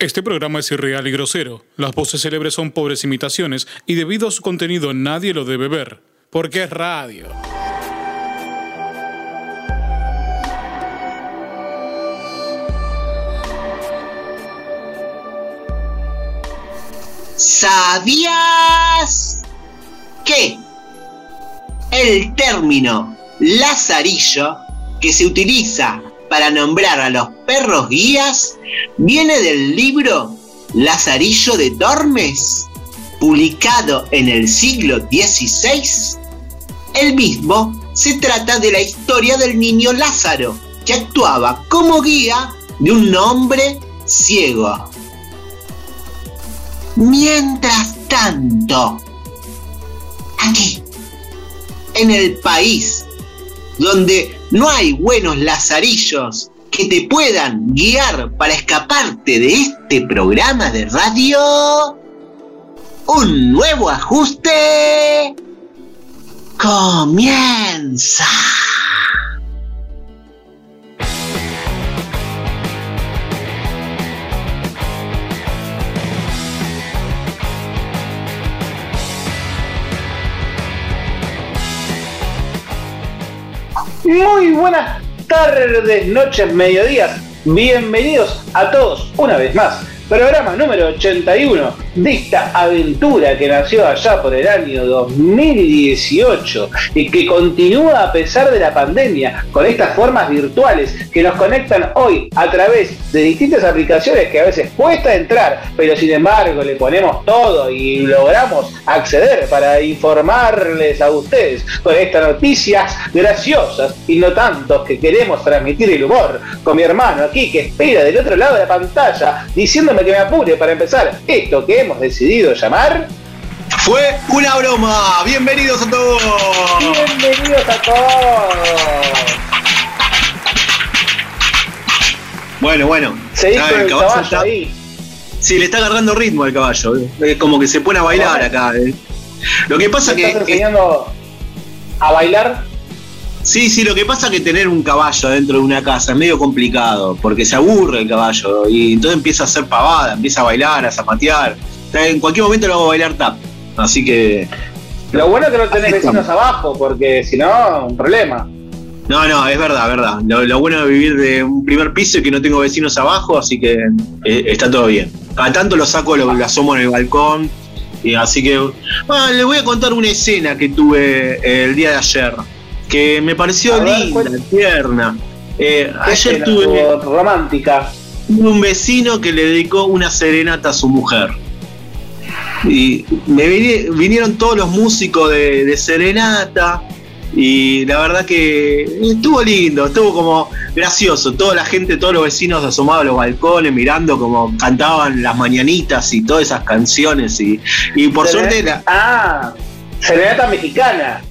Este programa es irreal y grosero. Las voces célebres son pobres imitaciones y debido a su contenido nadie lo debe ver. Porque es radio. ¿Sabías que el término lazarillo que se utiliza para nombrar a los perros guías viene del libro Lazarillo de Tormes, publicado en el siglo XVI? El mismo se trata de la historia del niño Lázaro, que actuaba como guía de un hombre ciego. Mientras tanto, aquí, en el país donde no hay buenos lazarillos que te puedan guiar para escaparte de este programa de radio, un nuevo ajuste comienza. Muy buenas tardes, noches, mediodías. Bienvenidos a todos una vez más programa número 81 de esta aventura que nació allá por el año 2018 y que continúa a pesar de la pandemia con estas formas virtuales que nos conectan hoy a través de distintas aplicaciones que a veces cuesta entrar, pero sin embargo le ponemos todo y logramos acceder para informarles a ustedes con estas noticias graciosas y no tantos que queremos transmitir el humor con mi hermano aquí que espera del otro lado de la pantalla diciéndome que me apure para empezar esto que hemos decidido llamar. Fue una broma. Bienvenidos a todos. Bienvenidos a todos. Bueno, bueno. Seguís con el, caballo, ahí. Sí, le está agarrando ritmo al caballo. Es como que se pone a bailar acá. Eh. Lo que pasa que. ¿Estás enseñando a bailar? Sí, sí, lo que pasa es que tener un caballo dentro de una casa es medio complicado, porque se aburre el caballo y entonces empieza a hacer pavada, empieza a bailar, a zapatear. En cualquier momento lo hago bailar tap. Así que. Lo bueno es que no tenés vecinos abajo, porque si no, un problema. No, no, es verdad, verdad. Lo, bueno de vivir de un primer piso es que no tengo vecinos abajo, así que eh, está todo bien. A tanto lo saco, lo, asomo en el balcón. Y así que. Bueno, les voy a contar una escena que tuve el día de ayer que me pareció linda, tierna. Eh, ayer tuve romántica. Un vecino que le dedicó una serenata a su mujer. Y me vinieron todos los músicos de, serenata. Y la verdad que estuvo lindo, estuvo como gracioso. Toda la gente, todos los vecinos asomados a los balcones, mirando como cantaban las mañanitas y todas esas canciones. Y, y por suerte. Ah, serenata mexicana.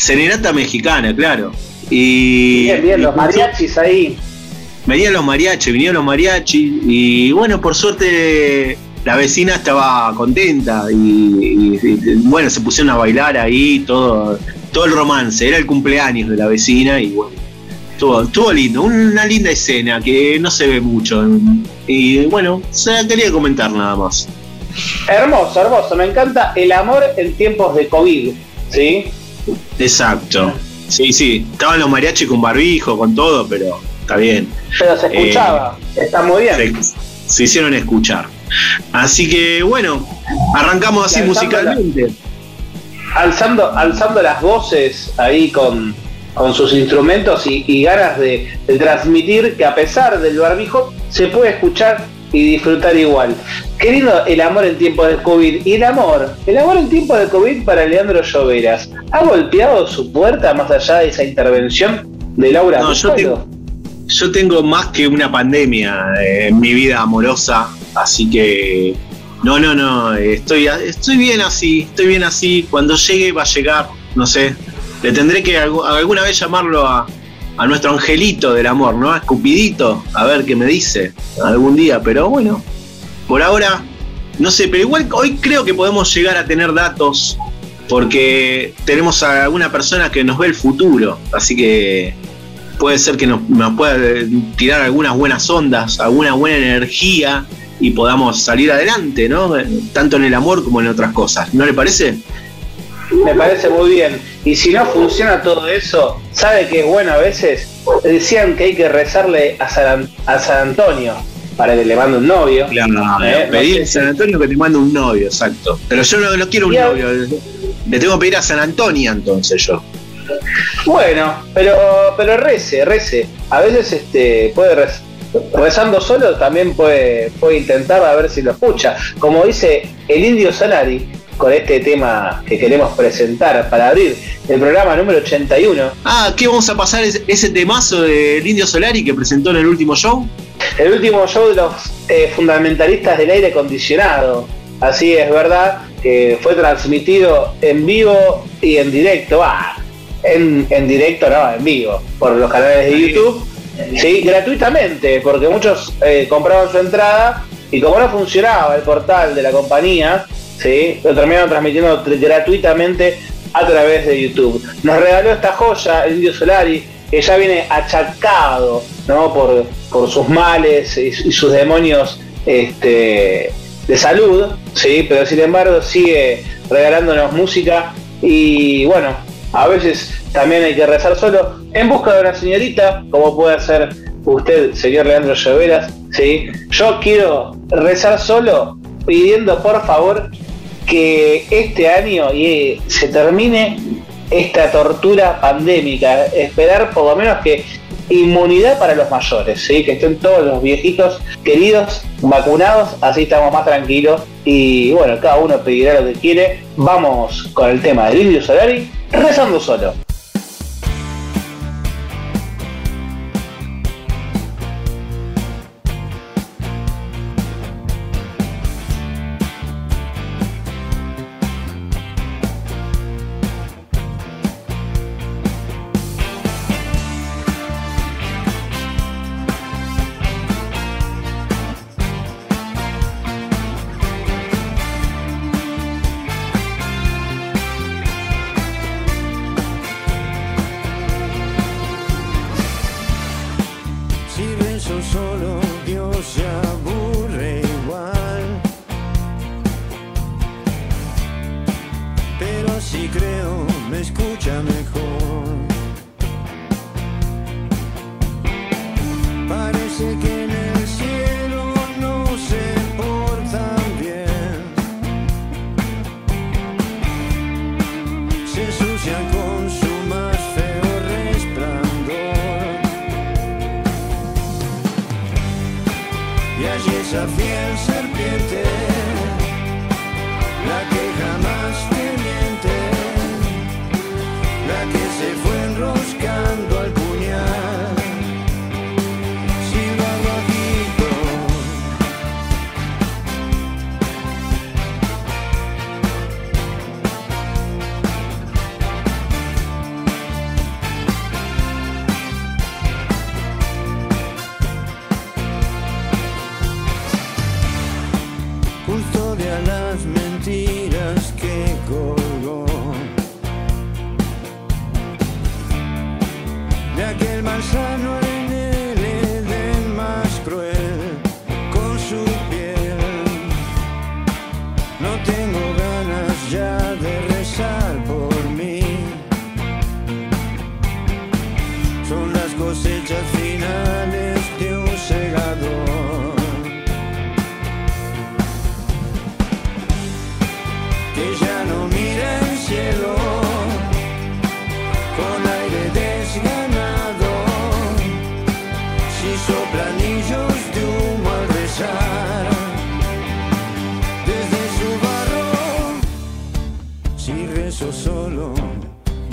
Serenata mexicana, claro. Y, bien, bien, los mariachis ahí. Venían los mariachis, vinieron los mariachis y bueno, por suerte la vecina estaba contenta y, bueno, se pusieron a bailar ahí, todo, todo el romance, era el cumpleaños de la vecina y bueno, estuvo, estuvo lindo, una linda escena que no se ve mucho y bueno, se la quería comentar nada más. Hermoso, hermoso, me encanta el amor en tiempos de COVID, ¿sí? Exacto. Sí, sí. Estaban los mariachis con barbijo, con todo, pero está bien. Pero se escuchaba. Eh, está muy bien. Se, hicieron escuchar. Así que bueno, arrancamos así musicalmente. alzando, alzando las voces ahí con, con sus instrumentos y, ganas de, de, transmitir que a pesar del barbijo se puede escuchar y disfrutar igual. Querido el amor en tiempo de COVID. Y el amor, el amor en tiempo de COVID para Leandro Lloveras. ¿Ha golpeado su puerta más allá de esa intervención de Laura no, yo tengo, yo tengo más que una pandemia en mi vida amorosa, así que no, no, no, estoy, estoy bien así, estoy bien así. Cuando llegue va a llegar, no sé. Le tendré que alguna vez llamarlo a, a nuestro angelito del amor, ¿no? A Escupidito, a ver qué me dice algún día, pero bueno, por ahora, no sé, pero igual hoy creo que podemos llegar a tener datos porque tenemos a alguna persona que nos ve el futuro, así que puede ser que nos, pueda tirar algunas buenas ondas, alguna buena energía y podamos salir adelante, ¿no? Tanto en el amor como en otras cosas. ¿No le parece? Me parece muy bien. Y si no funciona todo eso, ¿sabe que es bueno a veces? Decían que hay que rezarle a San, a San Antonio para que le mande un novio. Claro, Eh, no pedir sé a San Antonio que te mande un novio, exacto. Pero yo no, no quiero un novio. Le tengo que pedir a San Antonio entonces yo. Bueno, pero, pero rece, rece. A veces este puede rez- rezando solo también puede, puede intentar a ver si lo escucha. Como dice el Indio Solari con este tema que queremos presentar para abrir el programa número 81. Ah, ¿qué vamos a pasar ese, ese temazo del Indio Solari que presentó en el último show? El último show de los eh, fundamentalistas del aire acondicionado. Así es verdad que fue transmitido en vivo y en directo. Ah, en, en directo, no, en vivo, por los canales de YouTube. Sí, gratuitamente, porque muchos eh, compraban su entrada y como no funcionaba el portal de la compañía, ¿sí? lo terminaron transmitiendo tr- gratuitamente a través de YouTube. Nos regaló esta joya, el Indio Solari, que ya viene achacado ¿no? por, por sus males y, y sus demonios este, de salud, ¿sí? pero sin embargo sigue regalándonos música y bueno, a veces también hay que rezar solo en busca de una señorita, como puede hacer usted, señor Leandro Lloveras, ¿sí? Yo quiero rezar solo pidiendo por favor que este año y se termine esta tortura pandémica, esperar por lo menos que inmunidad para los mayores, ¿sí? que estén todos los viejitos queridos vacunados, así estamos más tranquilos y bueno, cada uno pedirá lo que quiere. Vamos con el tema del Indio Solari, rezando solo.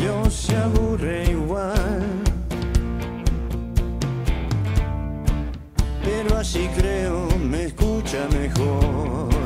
no se aburre igual. Pero así creo, me escucha mejor.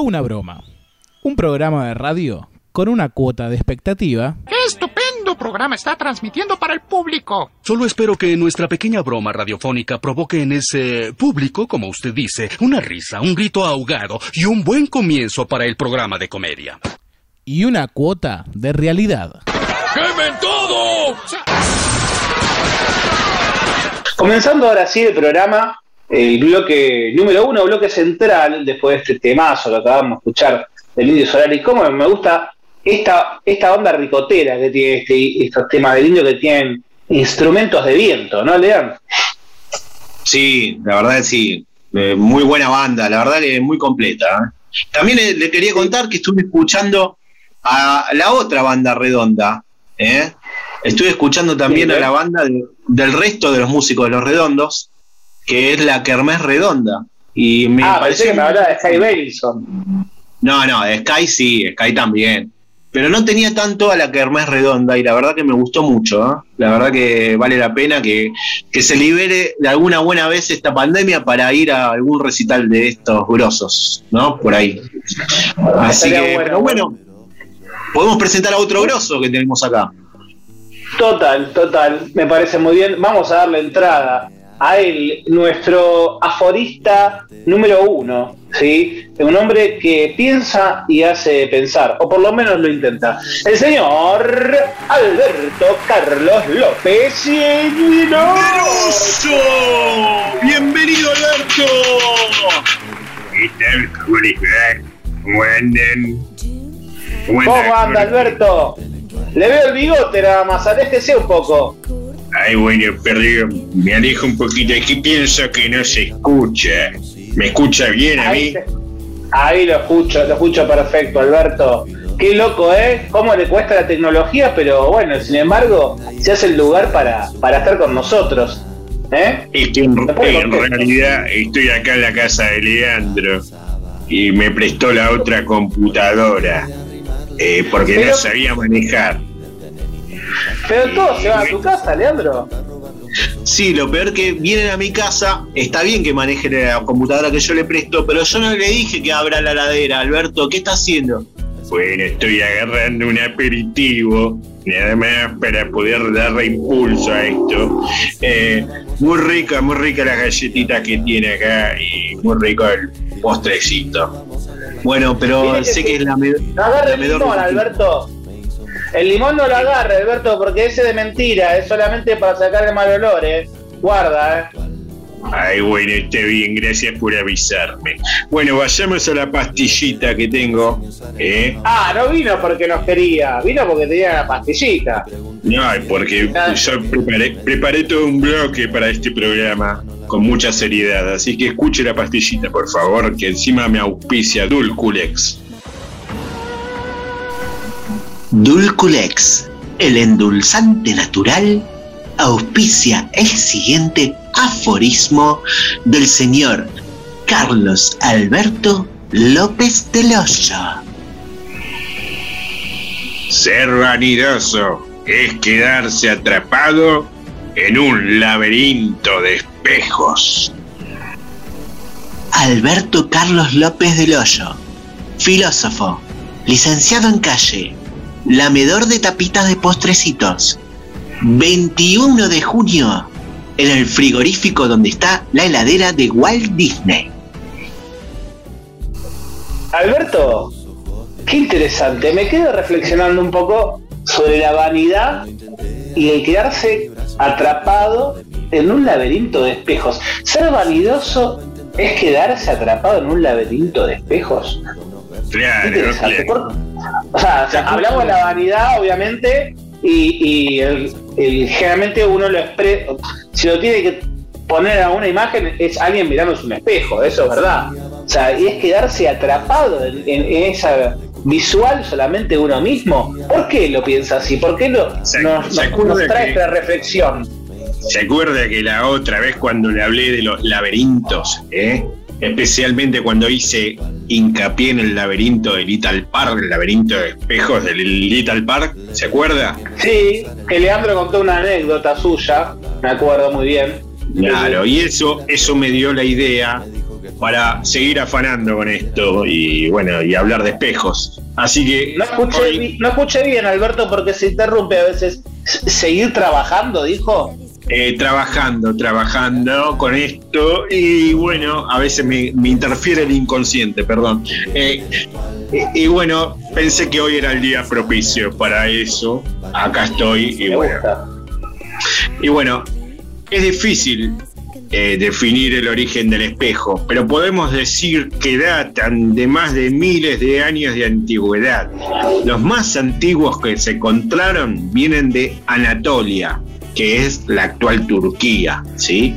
Una broma. Un programa de radio con una cuota de expectativa ¡Qué estupendo programa está transmitiendo para el público! Solo espero que nuestra pequeña broma radiofónica provoque en ese público, como usted dice, una risa, un grito ahogado y un buen comienzo para el programa de comedia. y una cuota de realidad. ¡Quemen todo! Comenzando ahora sí el programa, el bloque número uno, bloque central, después de este temazo que acabamos de escuchar del Indio Solari. Cómo me gusta esta, esta onda ricotera que tiene este, estos temas del Indio que tienen instrumentos de viento, ¿no, Lean? Sí, la verdad que sí. Eh, muy buena banda, la verdad que muy completa. ¿eh? También le, le quería contar que estuve escuchando a la otra banda redonda. ¿eh? Estuve escuchando también Sí, a ¿eh? la banda de- del resto de los músicos de los redondos, que es la Kermés Redonda. Y me ah, pareció pensé que me hablaba de Sky Belson. No, no, de Sky sí, Sky también. Pero no tenía tanto a la Kermés Redonda y la verdad que me gustó mucho. ¿eh? La verdad que vale la pena que, que se libere de alguna buena vez esta pandemia para ir a algún recital de estos grosos, ¿no? Por ahí. Así que, bueno. pero bueno, podemos presentar a otro grosso que tenemos acá. Total, total, me parece muy bien. Vamos a darle entrada a él, nuestro aforista número uno, ¿sí? Un hombre que piensa y hace pensar, o por lo menos lo intenta. El señor Alberto Carlos López Lleno. ¡Bienvenido, Alberto! ¿Qué tal? ¿Cómo les va? ¿Cómo andan? ¿Cómo anda, Alberto? Le veo el bigote nada más, aléjese un poco. Ay, bueno, perdón. Me alejo un poquito. Es que pienso que no se escucha. ¿Me escucha bien a mí? ahí lo escucho, lo escucho perfecto, Alberto. Qué loco, ¿eh? Cómo le cuesta la tecnología, pero bueno, sin embargo, se hace el lugar para, para estar con nosotros. ¿Eh? Es que en, realidad estoy acá en la casa de Leandro y me prestó la otra computadora eh, porque Pero- no sabía manejar. Pero todos se van a tu casa, Leandro. Sí, lo peor que vienen a mi casa, está bien que maneje la computadora que yo le presto, pero yo no le dije que abra la ladera, Alberto, ¿qué está haciendo? Bueno, estoy agarrando un aperitivo, nada más para poder darle impulso a esto. Eh, muy rica, muy rica la galletita que tiene acá y muy rico el postrecito. Bueno, pero que sé sí. que es la, me- la el medor- limón, Alberto. El limón no lo agarre, Alberto, porque ese es de mentira, es solamente para sacar el mal olor, ¿eh? Guarda, ¿eh? Ay, bueno, está bien, gracias por avisarme. Bueno, vayamos a la pastillita que tengo. ¿eh? Ah, no vino porque nos quería, vino porque tenía la pastillita. No, porque yo preparé, preparé todo un bloque para este programa con mucha seriedad. Así que escuche la pastillita, por favor, que encima me auspicia Dulculex. Dulculex, el endulzante natural, auspicia el siguiente aforismo del señor Carlos Alberto López del Hoyo. Ser vanidoso es quedarse atrapado en un laberinto de espejos. Alberto Carlos López del Hoyo, filósofo, licenciado en calle, lamedor de tapitas de postrecitos. 21 de junio, en el frigorífico donde está la heladera de Walt Disney. Alberto, qué interesante. Me quedo reflexionando un poco sobre la vanidad y el quedarse atrapado en un laberinto de espejos. Ser vanidoso es quedarse atrapado en un laberinto de espejos. Qué Claro, o sea, o sea, hablamos de la vanidad, obviamente, y, y el- el- generalmente uno lo expresa. Si lo tiene que poner a una imagen, es alguien mirándose un espejo, eso es verdad. O sea, y es quedarse atrapado en, en- en esa visual solamente uno mismo. ¿Por qué lo piensa así? ¿Por qué lo, Se- nos, se nos- nos trae esta reflexión? ¿Se acuerda que la otra vez cuando le hablé de los laberintos, eh? Especialmente cuando hice hincapié en el laberinto de Little Park, el laberinto de espejos del Little Park, ¿se acuerda? Sí, que Leandro contó una anécdota suya, me acuerdo muy bien. Claro, y eso, eso me dio la idea para seguir afanando con esto y bueno, y hablar de espejos. Así que No escuché, hoy- no escuché bien, Alberto, porque se interrumpe a veces. ¿Seguir trabajando, dijo? Eh, trabajando, trabajando con esto y bueno, a veces me, me interfiere el inconsciente, perdón. Eh, y, y bueno, pensé que hoy era el día propicio para eso. Acá estoy y bueno. Y bueno, es difícil eh, definir el origen del espejo, pero podemos decir que datan de más de miles de años de antigüedad. Los más antiguos que se encontraron vienen de Anatolia, que es la actual Turquía, ¿sí?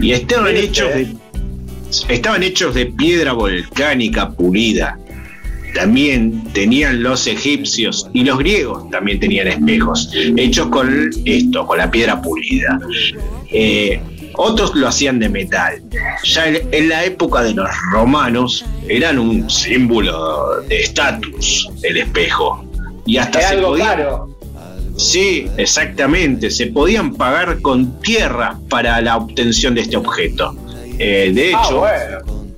Y estaban Sí, hechos de, estaban hechos de piedra volcánica pulida. También tenían los egipcios y los griegos también tenían espejos hechos con esto, con la piedra pulida. Eh, otros lo hacían de metal. Ya en, en la época de los romanos eran un símbolo de estatus el espejo. Y hasta se algo podía- caro. Sí, exactamente. Se podían pagar con tierra para la obtención de este objeto. Eh, de Ah, hecho, bueno.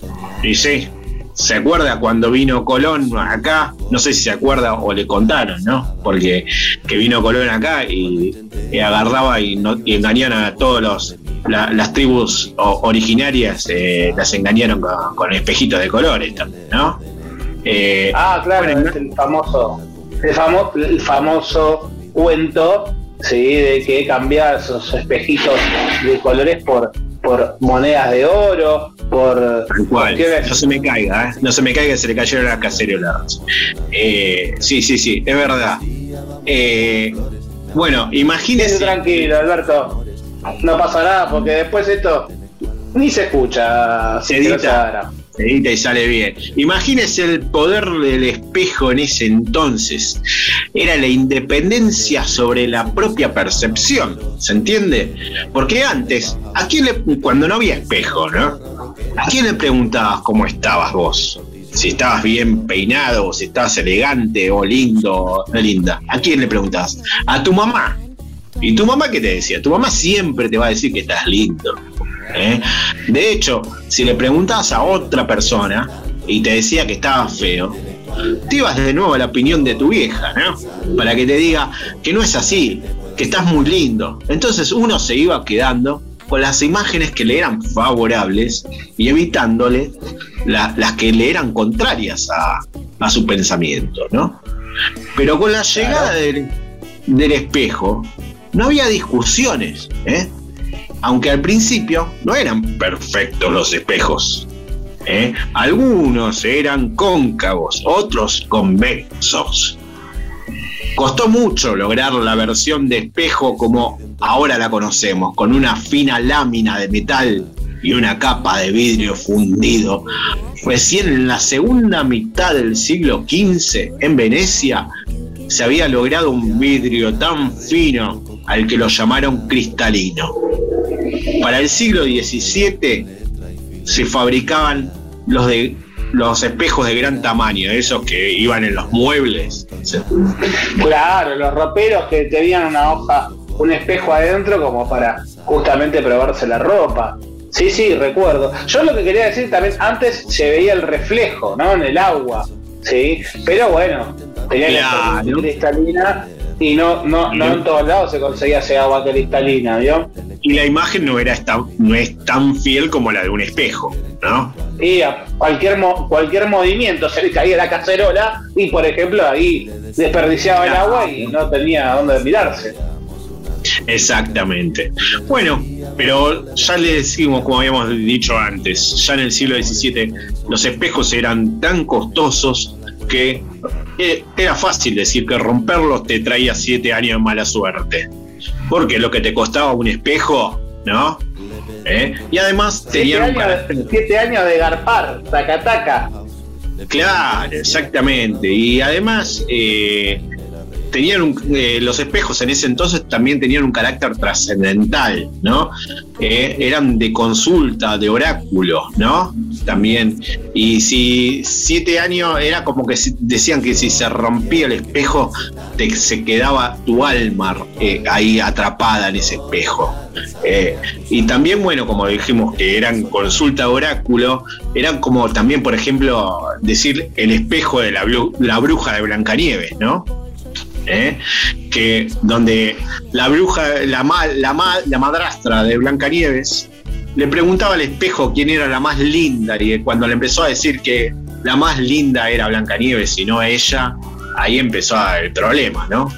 y sí, ¿se acuerda cuando vino Colón acá? No sé si se acuerda o le contaron, ¿no? Porque que vino Colón acá y, y agarraba y, no, y engañaron a todos los la- las tribus originarias, eh, las engañaron con, con espejitos de colores también, ¿no? Eh, Ah, claro, bueno, es el famoso, el, famo- el famoso cuento, sí, de que cambiar esos espejitos de colores por, por monedas de oro, por Tal cual. No se me caiga, ¿eh? No se me caiga, se le cayeron las cacerolas. Eh, sí, sí, sí, es verdad. Eh, bueno, imagínese. tranquilo, Alberto. No pasa nada porque después esto ni se escucha. Se edita. Y sale bien. Imagínese el poder del espejo en ese entonces. Era la independencia sobre la propia percepción. ¿Se entiende? Porque antes, ¿a quién cuando no había espejo, ¿no? ¿A quién le preguntabas cómo estabas vos? Si estabas bien peinado, o si estabas elegante o lindo o linda. ¿A quién le preguntabas? A tu mamá. ¿Y tu mamá qué te decía? Tu mamá siempre te va a decir que estás lindo. ¿Eh? De hecho, si le preguntabas a otra persona y te decía que estabas feo, te ibas de nuevo a la opinión de tu vieja, ¿no? Para que te diga que no es así, que estás muy lindo. Entonces uno se iba quedando con las imágenes que le eran favorables y evitándole la- las que le eran contrarias a, a su pensamiento, ¿no? Pero con la llegada del, del espejo, no había discusiones, ¿eh? Aunque al principio no eran perfectos los espejos. ¿eh? Algunos eran cóncavos, otros convexos. Costó mucho lograr la versión de espejo como ahora la conocemos, con una fina lámina de metal y una capa de vidrio fundido. Recién en la segunda mitad del siglo XV, en Venecia, se había logrado un vidrio tan fino al que lo llamaron cristalino. Para el siglo XVII se fabricaban los de los espejos de gran tamaño, esos que iban en los muebles. Claro, los roperos que tenían una hoja, un espejo adentro como para justamente probarse la ropa. Sí, sí, recuerdo. Yo lo que quería decir también, antes se veía el reflejo, ¿no? En el agua, ¿sí? Pero bueno, tenía que Claro. ser cristalina y no, no, no en todos lados se conseguía ese agua cristalina, ¿vio? Y la imagen no, era no es tan fiel como la de un espejo, ¿no? Y a cualquier, mo- cualquier movimiento se le caía la cacerola y, por ejemplo, ahí desperdiciaba el agua y no tenía dónde mirarse. Exactamente. Bueno, pero ya le decimos, como habíamos dicho antes, ya en el siglo XVII los espejos eran tan costosos que eh, era fácil decir que romperlos te traía siete años de mala suerte. Porque lo que te costaba un espejo, ¿no? ¿Eh? Y además Siete tenían un años, siete años de garpar, taca taca. Claro, exactamente. Y además, eh, tenían un- eh, los espejos en ese entonces también tenían un carácter trascendental, ¿no? Eh, eran de consulta, de oráculo, ¿no? También. Y si siete años era como que decían que si se rompía el espejo, te- se quedaba tu alma eh, ahí atrapada en ese espejo. Eh, y también, bueno, como dijimos que eran consulta oráculo, eran como también, por ejemplo, decir el espejo de la, la bruja de Blancanieves, ¿no? ¿Eh? Que donde la bruja, la, ma- la, ma- la madrastra de Blancanieves, le preguntaba al espejo quién era la más linda, y cuando le empezó a decir que la más linda era Blancanieves y no ella, ahí empezó el problema, ¿no?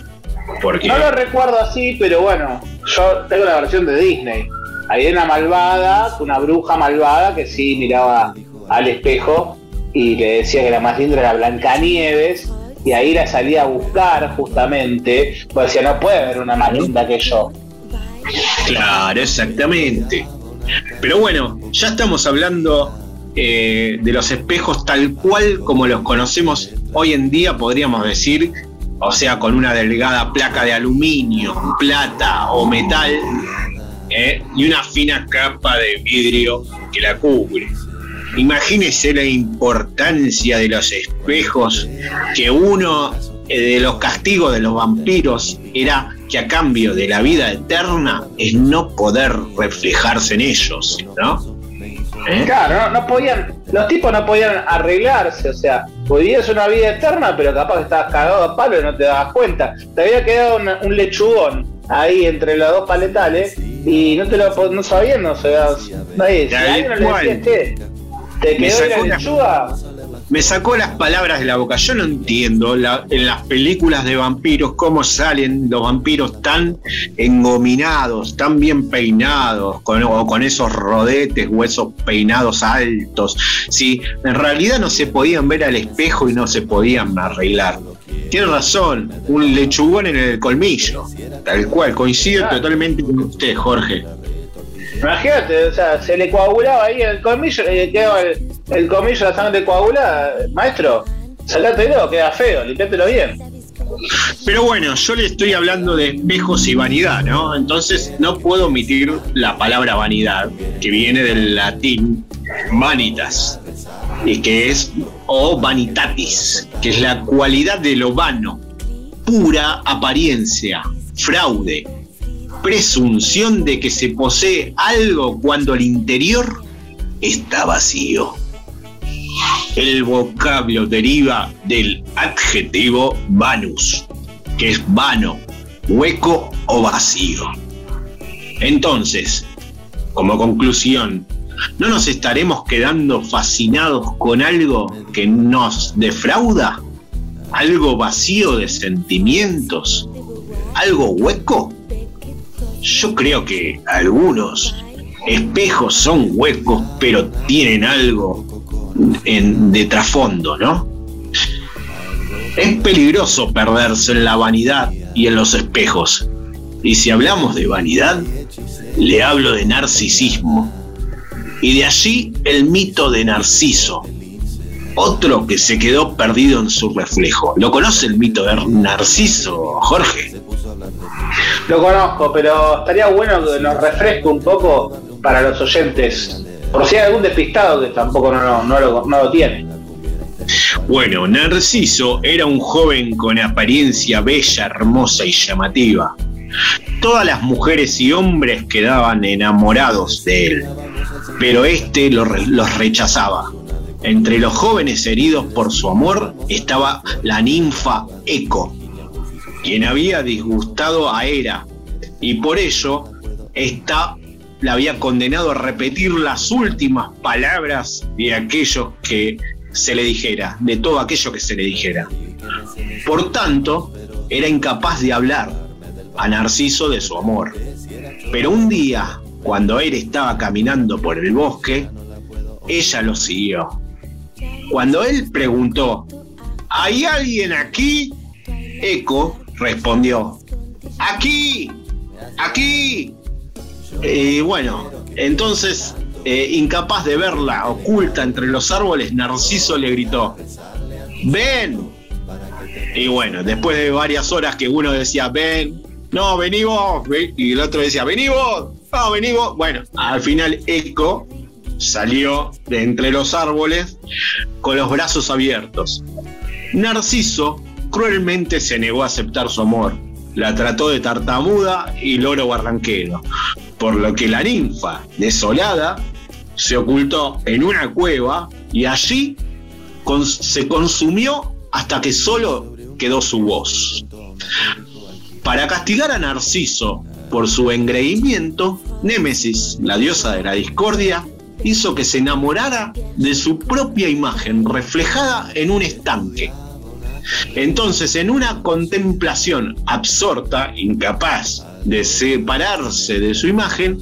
Porque. No lo recuerdo así, pero bueno, yo tengo la versión de Disney. Había una malvada, una bruja malvada que sí miraba al espejo y le decía que la más linda era Blancanieves y ahí la salía a buscar justamente, pues decía, no puede haber una más linda que yo. Claro, exactamente. Pero bueno, ya estamos hablando eh, de los espejos tal cual como los conocemos hoy en día, podríamos decir, o sea, con una delgada placa de aluminio, plata o metal, eh, y una fina capa de vidrio que la cubre. Imagínese la importancia de los espejos, que uno eh, de los castigos de los vampiros era que a cambio de la vida eterna es no poder reflejarse en ellos, ¿no? ¿Eh? Claro, no, no podían, los tipos no podían arreglarse, o sea, podías una vida eterna, pero capaz que estabas cagado a palo y no te dabas cuenta. Te había quedado una- un lechugón ahí entre los dos paletales y no te lo no sabían, no sabías. Nadie, si alguien le decías que te Me quedó sacó la lechuga, Me sacó las palabras de la boca. Yo no entiendo la- en las películas de vampiros cómo salen los vampiros tan engominados, tan bien peinados, con, o con esos rodetes o esos peinados altos. Si en realidad no se podían ver al espejo y no se podían arreglar. Tiene razón, un lechugón en el colmillo. Tal cual, coincido totalmente con usted, Jorge. Imagínate, o sea, se le coagulaba ahí el colmillo, le quedaba el, el colmillo la sangre coagulada, maestro, sacátelo, queda feo, limpiátelo bien. Pero bueno, yo le estoy hablando de espejos y vanidad, ¿no? Entonces no puedo omitir la palabra vanidad, que viene del latín vanitas, y que es, o vanitatis, que es la cualidad de lo vano, pura apariencia, fraude, presunción de que se posee algo cuando el interior está vacío. El vocablo deriva del adjetivo vanus, que es vano, hueco o vacío. Entonces, como conclusión, ¿no nos estaremos quedando fascinados con algo que nos defrauda? ¿Algo vacío de sentimientos? ¿Algo hueco? Yo creo que algunos espejos son huecos, pero tienen algo en- de trasfondo, ¿no? Es peligroso perderse en la vanidad y en los espejos. Y si hablamos de vanidad, le hablo de narcisismo. Y de allí el mito de Narciso, otro que se quedó perdido en su reflejo. ¿Lo conoce el mito de Narciso, Jorge? Lo conozco, pero estaría bueno que nos refresque un poco para los oyentes. Por si hay algún despistado que tampoco no, no- no lo, no lo tiene. Bueno, Narciso era un joven con apariencia bella, hermosa y llamativa. Todas las mujeres y hombres quedaban enamorados de él, pero este los rechazaba. Entre los jóvenes heridos por su amor estaba la ninfa Eco, quien había disgustado a Hera, y por ello esta la había condenado a repetir las últimas palabras de aquellos que se le dijera, de todo aquello que se le dijera. Por tanto, era incapaz de hablar a Narciso de su amor. Pero un día, cuando él estaba caminando por el bosque, ella lo siguió. Cuando él preguntó, ¿hay alguien aquí? Eco respondió, aquí, aquí. Y bueno, entonces, eh, incapaz de verla oculta entre los árboles, Narciso le gritó, ven, Y bueno, después de varias horas que uno decía, ven, no, vení vos, ven", y el otro decía, vení vos, no, vení vos. Bueno, al final Eco salió de entre los árboles con los brazos abiertos. Narciso cruelmente se negó a aceptar su amor. La trató de tartamuda y loro barranquero, por lo que la ninfa, desolada, se ocultó en una cueva y allí se consumió hasta que solo quedó su voz. Para castigar a Narciso por su engreimiento, Némesis, la diosa de la discordia, hizo que se enamorara de su propia imagen reflejada en un estanque. Entonces, en una contemplación absorta, incapaz de separarse de su imagen,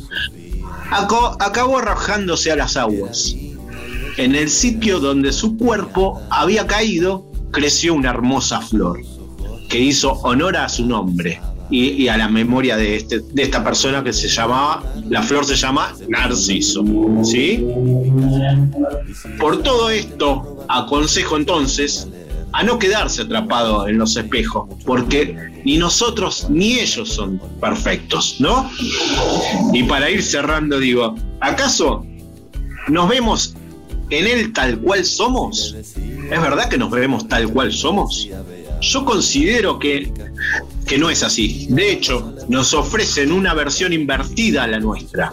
acabó arrojándose a las aguas. En el sitio donde su cuerpo había caído, creció una hermosa flor que hizo honor a su nombre y, y a la memoria de, este- de esta persona que se llamaba, la flor se llama Narciso. ¿Sí? Por todo esto, aconsejo entonces a no quedarse atrapado en los espejos, porque ni nosotros ni ellos son perfectos, ¿no? Y para ir cerrando, digo, ¿acaso nos vemos en él tal cual somos? ¿Es verdad que nos vemos tal cual somos? Yo considero que, que no es así. De hecho, nos ofrecen una versión invertida a la nuestra.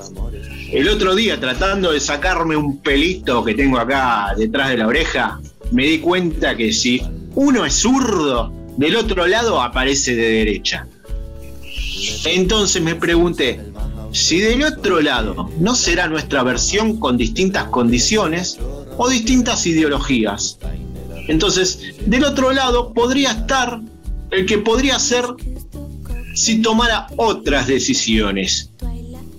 El otro día, tratando de sacarme un pelito que tengo acá detrás de la oreja, me di cuenta que si uno es zurdo, del otro lado aparece de derecha. Entonces me pregunté, si del otro lado no será nuestra versión con distintas condiciones o distintas ideologías. Entonces, del otro lado podría estar el que podría ser si tomara otras decisiones.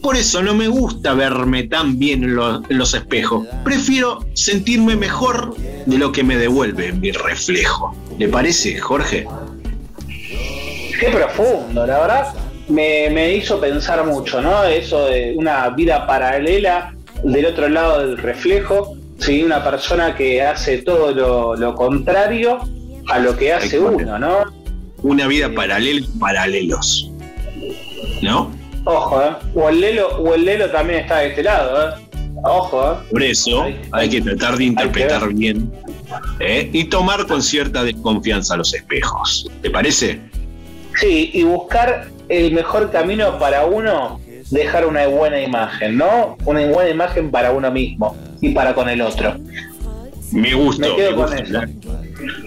Por eso no me gusta verme tan bien en, lo- en los espejos. Prefiero sentirme mejor de lo que me devuelve mi reflejo. ¿Le parece, Jorge? Qué profundo, la verdad. Me, me hizo pensar mucho, ¿no? Eso de una vida paralela del otro lado del reflejo. Sí, una persona que hace todo lo, lo contrario a lo que hace uno, ¿no? Una vida paralela paralelos. ¿No? Ojo, ¿eh? O el Lelo, o el Lelo también está de este lado, ¿eh? Ojo, ¿eh? Por eso Hay- hay que tratar de interpretar bien ¿eh? y tomar con cierta desconfianza los espejos. ¿Te parece? Sí, y buscar el mejor camino para uno, dejar una buena imagen, ¿no? Una buena imagen para uno mismo y para con el otro. Me gustó. Me quedo con gustó, eso.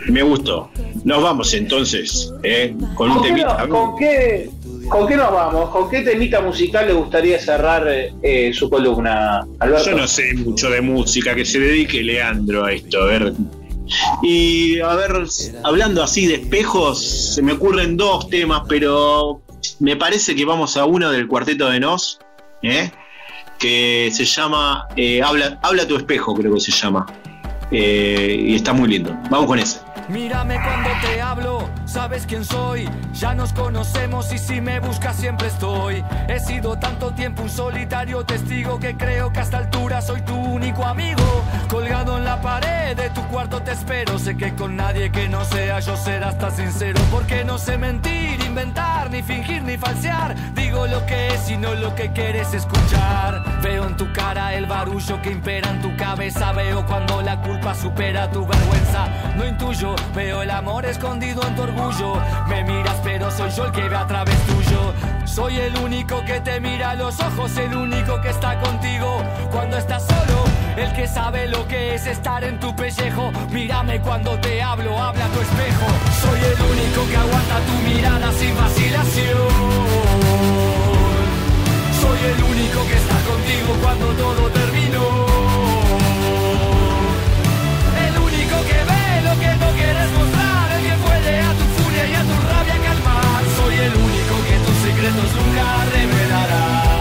Me gustó. Nos vamos entonces ¿eh? con un ¿Con temita. con qué- con qué nos vamos? ¿Con qué temita musical le gustaría cerrar eh, su columna, Alberto? Yo no sé mucho de música, que se dedique Leandro a esto, a ver. Y a ver, hablando así de espejos, se me ocurren dos temas, pero me parece que vamos a uno del cuarteto de Nos, ¿eh? que se llama eh, Habla, Habla tu espejo, creo que se llama. Eh, y está muy lindo. Vamos con ese. Mírame cuando te hablo, sabes quién soy. Ya nos conocemos y si me buscas siempre estoy. He sido tanto tiempo un solitario testigo que creo que a esta altura soy tu único amigo. Colgado en la pared de tu cuarto te espero. Sé que con nadie que no sea yo será hasta sincero. Porque no sé mentir, inventar, ni fingir, ni falsear. Digo lo que es y no lo que quieres escuchar. Veo en tu cara el barullo que impera en tu cabeza. Veo cuando la culpa supera tu vergüenza. No intuyo, veo el amor escondido en tu orgullo. Me miras, pero soy yo el que ve a través tuyo. Soy el único que te mira a los ojos, el único que está contigo cuando estás solo. El que sabe lo que es estar en tu pellejo. Mírame cuando te hablo, habla tu espejo. Soy el único que aguanta tu mirada sin vacilación. Soy el único que está contigo cuando todo terminó. El único que ve lo que no quieres mostrar. Secretos nunca revelará.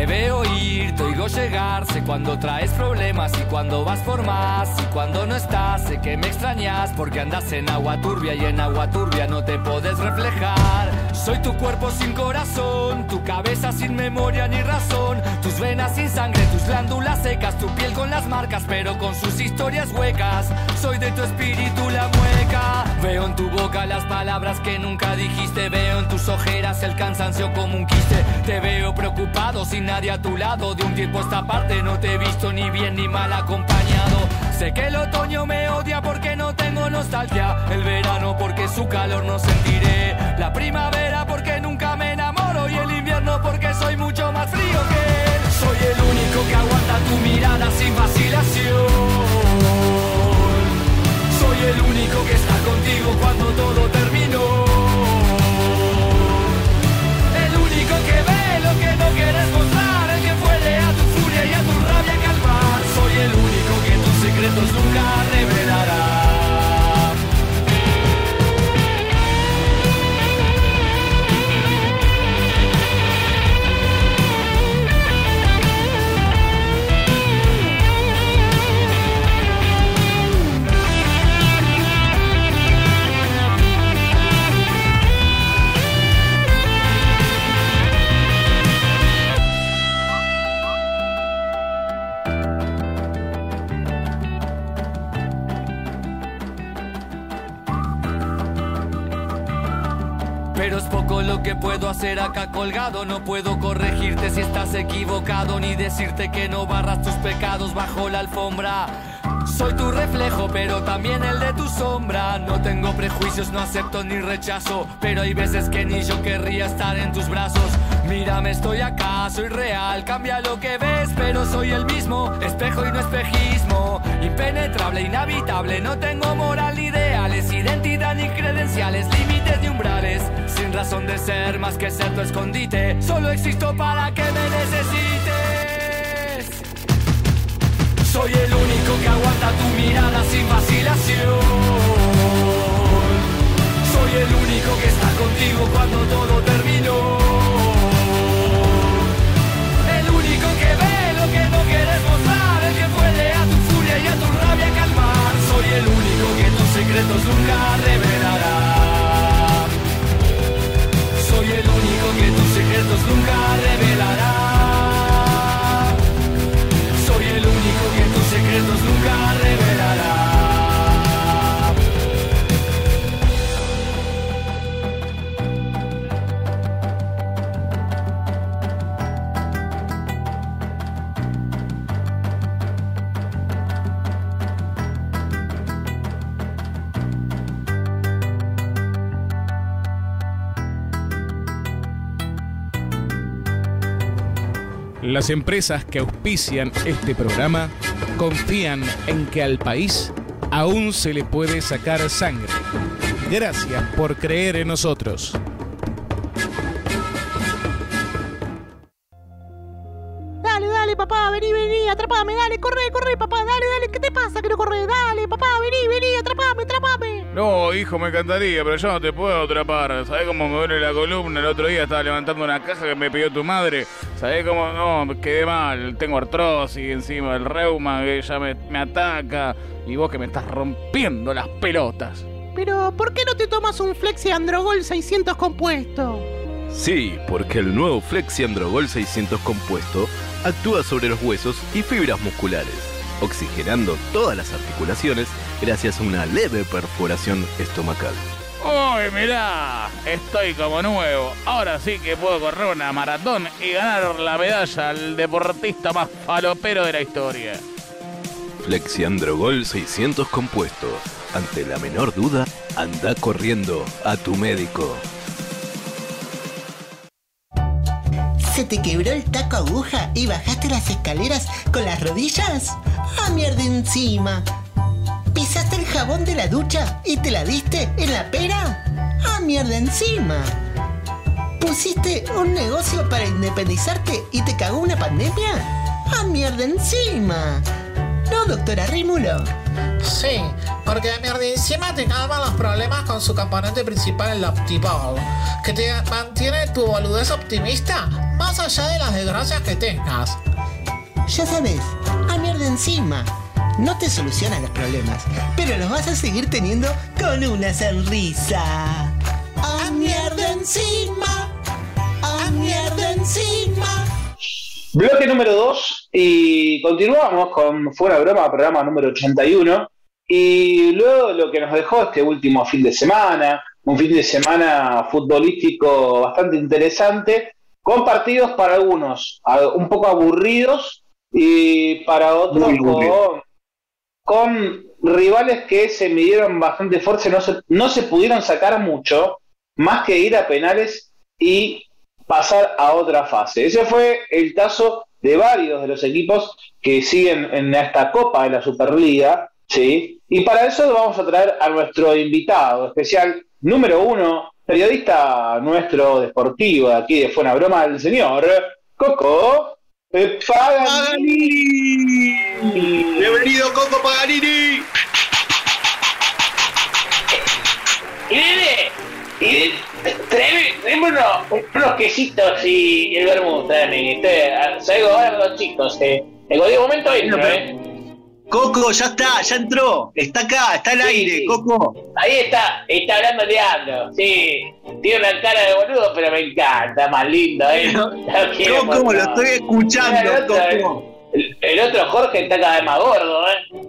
Te veo ir, te oigo llegar, sé cuando traes problemas y cuando vas por más y cuando no estás, sé que me extrañas porque andas en agua turbia y en agua turbia no te puedes reflejar. Soy tu cuerpo sin corazón, tu cabeza sin memoria ni razón, tus venas sin sangre, tus glándulas secas, tu piel con la las marcas, pero con sus historias huecas. Soy de tu espíritu la mueca. Veo en tu boca las palabras que nunca dijiste. Veo en tus ojeras el cansancio como un quiste. Te veo preocupado sin nadie a tu lado. De un tiempo esta parte no te he visto ni bien ni mal acompañado. Sé que el otoño me odia porque no tengo nostalgia. El verano porque su calor no sentiré. La primavera porque nunca me enamoro. Y el invierno porque soy mucho más frío que él. Soy el único que aguanta tu mirada sin vacilación. Soy el único que está contigo cuando todo terminó. El único que ve lo que no quieres mostrar. Secretos nunca revelará. Hacer acá colgado. No puedo corregirte si estás equivocado, ni decirte que no barras tus pecados bajo la alfombra. Soy tu reflejo, pero también el de tu sombra. No tengo prejuicios, no acepto ni rechazo. Pero hay veces que ni yo querría estar en tus brazos. Mírame, estoy acá, soy real. Cambia lo que ves, pero soy el mismo. Espejo y no espejismo. Impenetrable, inhabitable. No tengo moral identidad ni credenciales, límites ni umbrales. Sin razón de ser más que ser tu escondite. Solo existo para que me necesites. Soy el único que aguanta tu mirada sin vacilación. Soy el único que está contigo cuando todo terminó. El único que ve lo que no quieres mostrar. El que puede a tu furia y a tu rabia calmar. Soy el único que tus secretos nunca revelará. Soy el único que tus secretos nunca revelará. Soy el único que tus secretos nunca revelará. Las empresas que auspician este programa confían en que al país aún se le puede sacar sangre. Gracias por creer en nosotros. Dale, dale, papá, vení, vení, atrapame, dale, corre, corre, papá, dale, dale, ¿qué te pasa que no corre? Dale, papá, vení, vení, atrapame, atrapame. No, hijo, me encantaría, pero yo no te puedo atrapar. ¿Sabés cómo me duele la columna? El otro día estaba levantando una caja que me pidió tu madre. ¿Sabés cómo? No, me quedé mal. Tengo artrosis encima, el reuma que ya me, me ataca. Y vos que me estás rompiendo las pelotas. Pero, ¿por qué no te tomas un Flexi Androgol 600 compuesto? Sí, porque el nuevo Flexi Androgol 600 compuesto actúa sobre los huesos y fibras musculares, oxigenando todas las articulaciones gracias a una leve perforación estomacal. Uy, mirá, estoy como nuevo. Ahora sí que puedo correr una maratón y ganar la medalla al deportista más falopero de la historia. Flexi Androgol 600 compuesto. Ante la menor duda, anda corriendo a tu médico. ¿Se te quebró el taco aguja y bajaste las escaleras con las rodillas? ¡Ah, mierda encima! ¿Pisaste el jabón de la ducha y te la diste en la pera? ¡Ah, mierda encima! ¿Pusiste un negocio para independizarte y te cagó una pandemia? ¡Ah, mierda encima! ¿No, doctora Rímulo? Sí, porque mierda encima te calma los problemas con su componente principal, el Optibol, que te mantiene tu boludez optimista más allá de las desgracias que tengas. Ya sabes, a mierda encima. No te soluciona los problemas, pero los vas a seguir teniendo con una sonrisa. ¡A mierda encima! ¡A mierda encima! Bloque número 2 y continuamos con Fue una broma, programa número 81. Y luego lo que nos dejó este último fin de semana, un fin de semana futbolístico bastante interesante, con partidos para algunos un poco aburridos y para otros con, con rivales que se midieron bastante fuerza, no se, no se pudieron sacar mucho, más que ir a penales y pasar a otra fase. Ese fue el caso de varios de los equipos que siguen en esta Copa de la Superliga, ¿sí? Y para eso vamos a traer a nuestro invitado especial número uno, periodista nuestro deportivo de aquí de Fuena Broma, el señor Coco Paganini. Bienvenido Coco Paganini. Y dile, tráeme, unos, unos quesitos y el vermut, Salgo ahora con los chicos, eh. En cualquier momento entro, eh. Coco, ya está, ya entró. Está acá, está al aire, Coco. Ahí está, está hablando Leandro, sí. Tiene una cara de boludo, pero me encanta, más lindo, ¿eh? Coco, lo estoy escuchando, Coco. El, el otro Jorge está cada vez más gordo, ¿eh?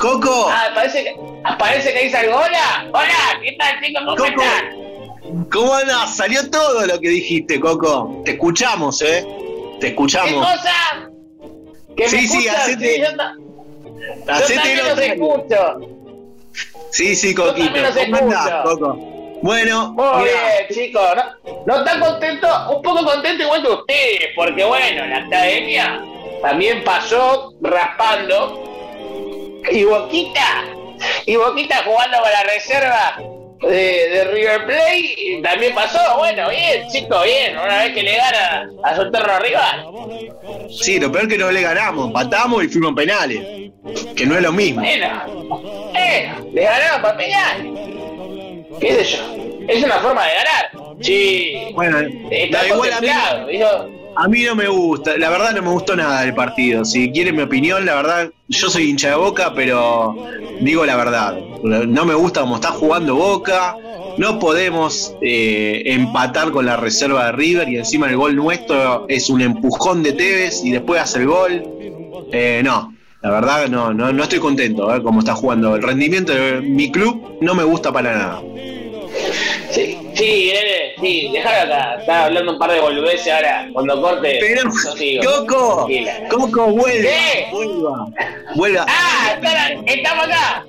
Coco. Ah, parece que, parece que dice algo. ¡Hola! ¡Hola! ¿Qué tal, chicos? ¿Cómo Coco. están? ¿Cómo andás? Salió todo lo que dijiste, Coco. Te escuchamos, ¿eh? Te ¿Qué escuchamos. cosa? ¿Que Sí, me sí, hacete- Sí, yo, ta- yo Hacete también los los escucho. Sí, sí, Coquito. también los ¿Cómo andás, escucho. Coco? Bueno, Muy mirá, bien, chicos. No, no tan contento, un poco contento igual que ustedes, porque bueno, la academia también pasó raspando. Y Boquita, y Boquita jugando con la reserva de, de River Plate, también pasó. Bueno, bien, chicos, bien. Una vez que le gana a su eterno rival. sí, lo peor que no le ganamos. Empatamos y fuimos en penales. Que no es lo mismo. Bueno, eh, le ganaron para penal. ¿Qué sé yo? Es una forma de ganar. Sí. Bueno, Está igual a mí. A mí no me gusta, la verdad no me gustó nada del partido. Si quieren mi opinión, la verdad, yo soy hincha de Boca, pero digo la verdad. No me gusta cómo está jugando Boca. No podemos eh, empatar con la reserva de River y encima el gol nuestro es un empujón de Tevez y después hace el gol. Eh, no, la verdad no, no, no estoy contento eh, cómo está jugando. El rendimiento de mi club no me gusta para nada. Sí, sí, nene, sí, dejalo acá. Estaba hablando un par de boludeces ahora. Cuando corte. Pero. Coco, Tranquila. Coco, vuelva, ¿Qué? vuelva, vuelva. ¡Ah! ¡Estamos acá!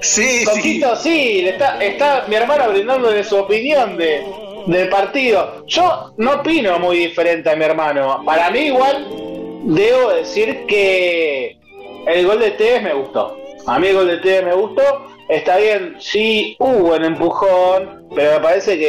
Sí, sí. Coquito, sí, le está, está mi hermano brindándole su opinión de, del partido. Yo no opino muy diferente a mi hermano. Para mí, igual, debo decir que el gol de Tevez me gustó. A mí el gol de Tevez me gustó. Está bien, sí hubo un empujón, pero me parece que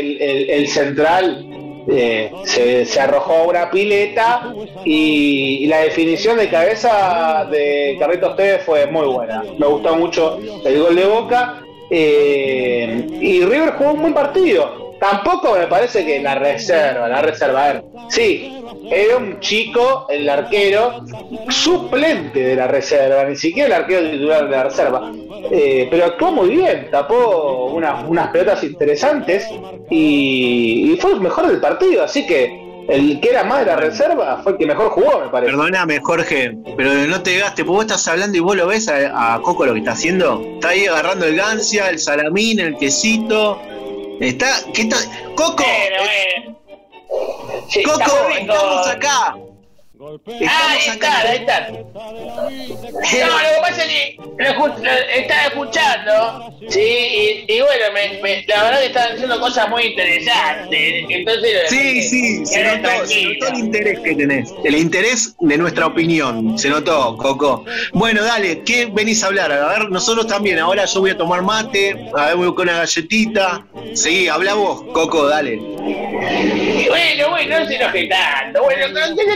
el, central eh, se, arrojó a una pileta y, la definición de cabeza de Carlitos Tevez fue muy buena. Me gustó mucho el gol de Boca. eh, y River jugó un buen partido. Tampoco me parece que la reserva, la reserva, a ver, sí, era un chico, el arquero, suplente de la reserva, ni siquiera el arquero titular de la reserva. Eh, pero actuó muy bien, tapó unas, unas pelotas interesantes y, y fue el mejor del partido, así que el que era más de la reserva fue el que mejor jugó, me parece. Perdóname, Jorge, pero no te gastes, porque vos estás hablando y vos lo ves a, a Coco lo que está haciendo. Está ahí agarrando el gancia, el salamín, el quesito. Está. ¿Qué está? ¡Coco! Sí, está ¡Coco! muy rico. ¡Estamos acá! Ah, ahí está, ahí está. No, lo que pasa es que lo, estaba escuchando, sí, y, y bueno, me, me- la verdad que estaban diciendo cosas muy interesantes. Entonces, Sí, eh, sí, se notó, se notó el interés que tenés. El interés de nuestra opinión. Se notó, Coco. Bueno, dale, ¿qué venís a hablar? A ver, nosotros también. Ahora yo voy a tomar mate, a ver, voy con una galletita. Seguí, habla vos, Coco, dale. Y bueno, bueno, no se enoje tanto. Bueno, que quería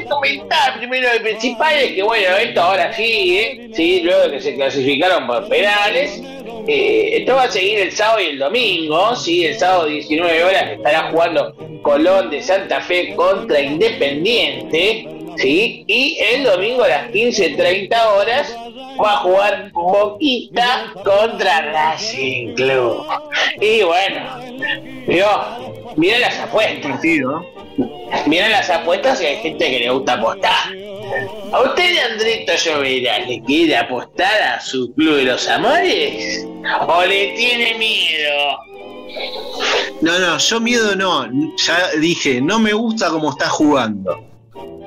primero y principal es que, bueno, esto ahora sigue, sí, luego de que se clasificaron por penales. eh, esto va a seguir el sábado y el domingo, sí, el sábado 19 horas estará jugando Colón de Santa Fe contra Independiente. ¿Sí? Y el domingo a las 15.30 horas va a jugar Boquita contra Racing Club. Y bueno, yo, miren las apuestas. Miren las apuestas y hay gente que le gusta apostar. ¿A usted, Andrito Llovera, le quiere apostar a su club de los amores? ¿O le tiene miedo? No, no, yo miedo no. Ya dije, no me gusta cómo está jugando.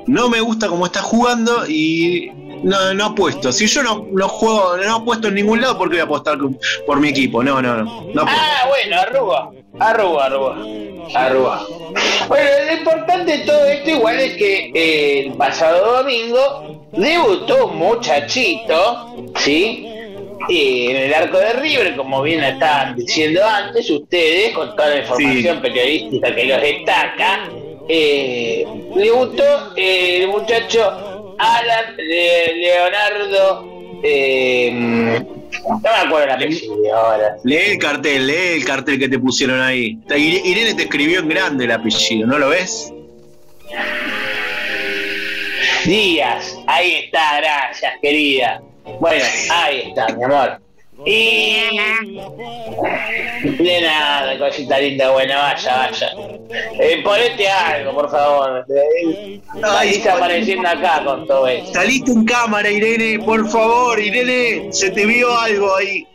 No me gusta cómo está jugando y no, no apuesto. Si yo no, no juego, no apuesto en ningún lado, ¿por qué voy a apostar por mi equipo? No, no, no. Ah, bueno, arruga, arruga, arruga, arruga. Bueno, lo importante de todo esto igual es que eh, el pasado domingo debutó un muchachito, ¿sí? Eh, en el arco de River, como bien estaban diciendo antes ustedes, con toda la información periodística que los destaca, eh, debutó eh, el muchacho Alan eh, Leonardo, eh, no me acuerdo el apellido ahora. Lee el cartel, lee el cartel que te pusieron ahí. Irene te escribió en grande el apellido, ¿no lo ves? Díaz, ahí está, gracias, querida. Bueno, ahí está, mi amor. Y. De nada, cosita linda, buena, vaya, vaya. Eh, ponete algo, por favor. Eh, Ahí está apareciendo acá con todo esto. Saliste en cámara, Irene, por favor, Irene, se te vio algo ahí.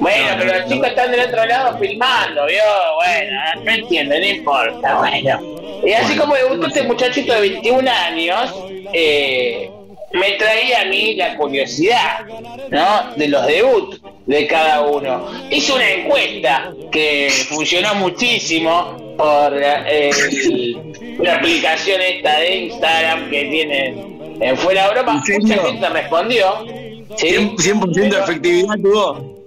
Bueno, pero los chicos están del otro lado filmando, ¿vio? Bueno, no entiendo, no importa, bueno. Y así como debutó este muchachito de 21 años, eh, me traía a mí la curiosidad, ¿no? De los debuts de cada uno. Hice una encuesta que funcionó muchísimo por eh, la aplicación esta de Instagram que tienen en Fuera Broma. Mucha gente respondió. ¿sí? 100% de efectividad tuvo.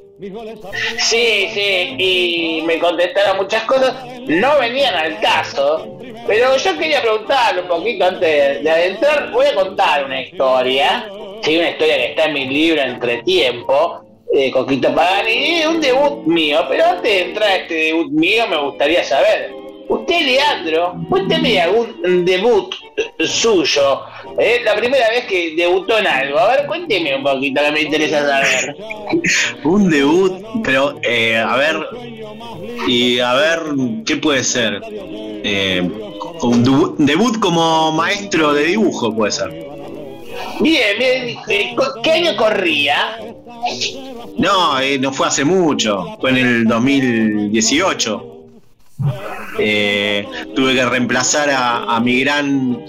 Sí, sí, y me contestaron muchas cosas, no venían al caso, pero yo quería preguntarle un poquito antes de, de adentrar, voy a contar una historia, sí, una historia que está en mi libro Entre Tiempo, de Coquito Pagani, un debut mío, pero antes de entrar a este debut mío me gustaría saber, usted Leandro, cuénteme algún debut suyo, ¿eh? la primera vez que debutó en algo, a ver, cuénteme un poquito que me interesa saber. Un debut, pero eh, a ver, y a ver, ¿qué puede ser? Eh, un debu- debut como maestro de dibujo puede ser. Bien, bien, eh, ¿qué año corría? No, eh, no fue hace mucho, fue en el 2018. Eh, tuve que reemplazar a, a mi gran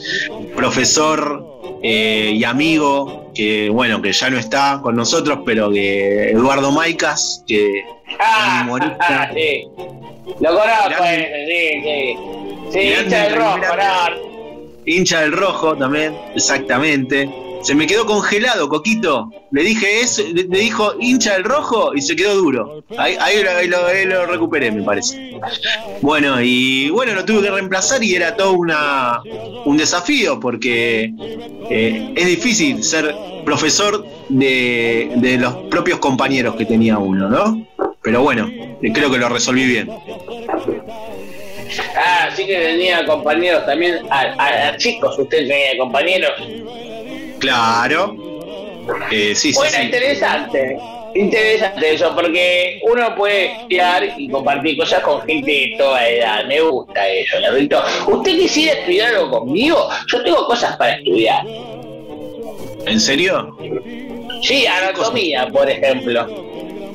profesor eh, y amigo, que bueno, que ya no está con nosotros, pero que Eduardo Maicas, que Ah, humorista. ah, sí. Lo conozco, ese, sí, sí. Sí, Grande, hincha del rojo, hincha del rojo también, exactamente. Se me quedó congelado, Coquito. Le dije eso, le, dijo hincha del rojo y se quedó duro. Ahí, ahí lo, recuperé, me parece. Bueno, y bueno, lo tuve que reemplazar y era todo una, un desafío porque eh, es difícil ser profesor de, de los propios compañeros que tenía uno, ¿no? Pero bueno, creo que lo resolví bien. Ah, sí que tenía compañeros también, a, a- a chicos, usted tenía compañeros. Claro. Eh, sí, bueno, sí. interesante. Interesante eso, porque uno puede estudiar y compartir cosas con gente de toda edad. Me gusta eso, Leandrito. ¿Usted quisiera estudiar algo conmigo? Yo tengo cosas para estudiar. ¿En serio? Sí, anatomía, por ejemplo.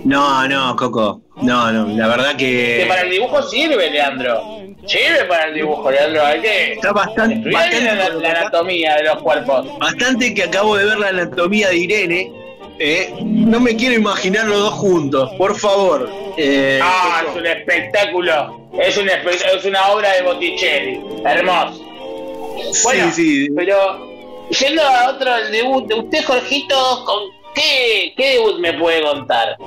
No, no, Coco. No, no, la verdad Que que. para el dibujo sirve, Leandro. Sirve para el dibujo, Leandro. Hay que Está bastante, la, bastante, la anatomía de los cuerpos. bastante que acabo de ver la anatomía de Irene. eh, no me quiero imaginar los dos juntos, por favor. Eh, Ah, Coco. es un espectáculo. Es, un espe- es una obra de Botticelli. Hermoso. Bueno, sí, sí. pero yendo a otro debut, usted, Jorgito, ¿con qué, qué debut me puede contar?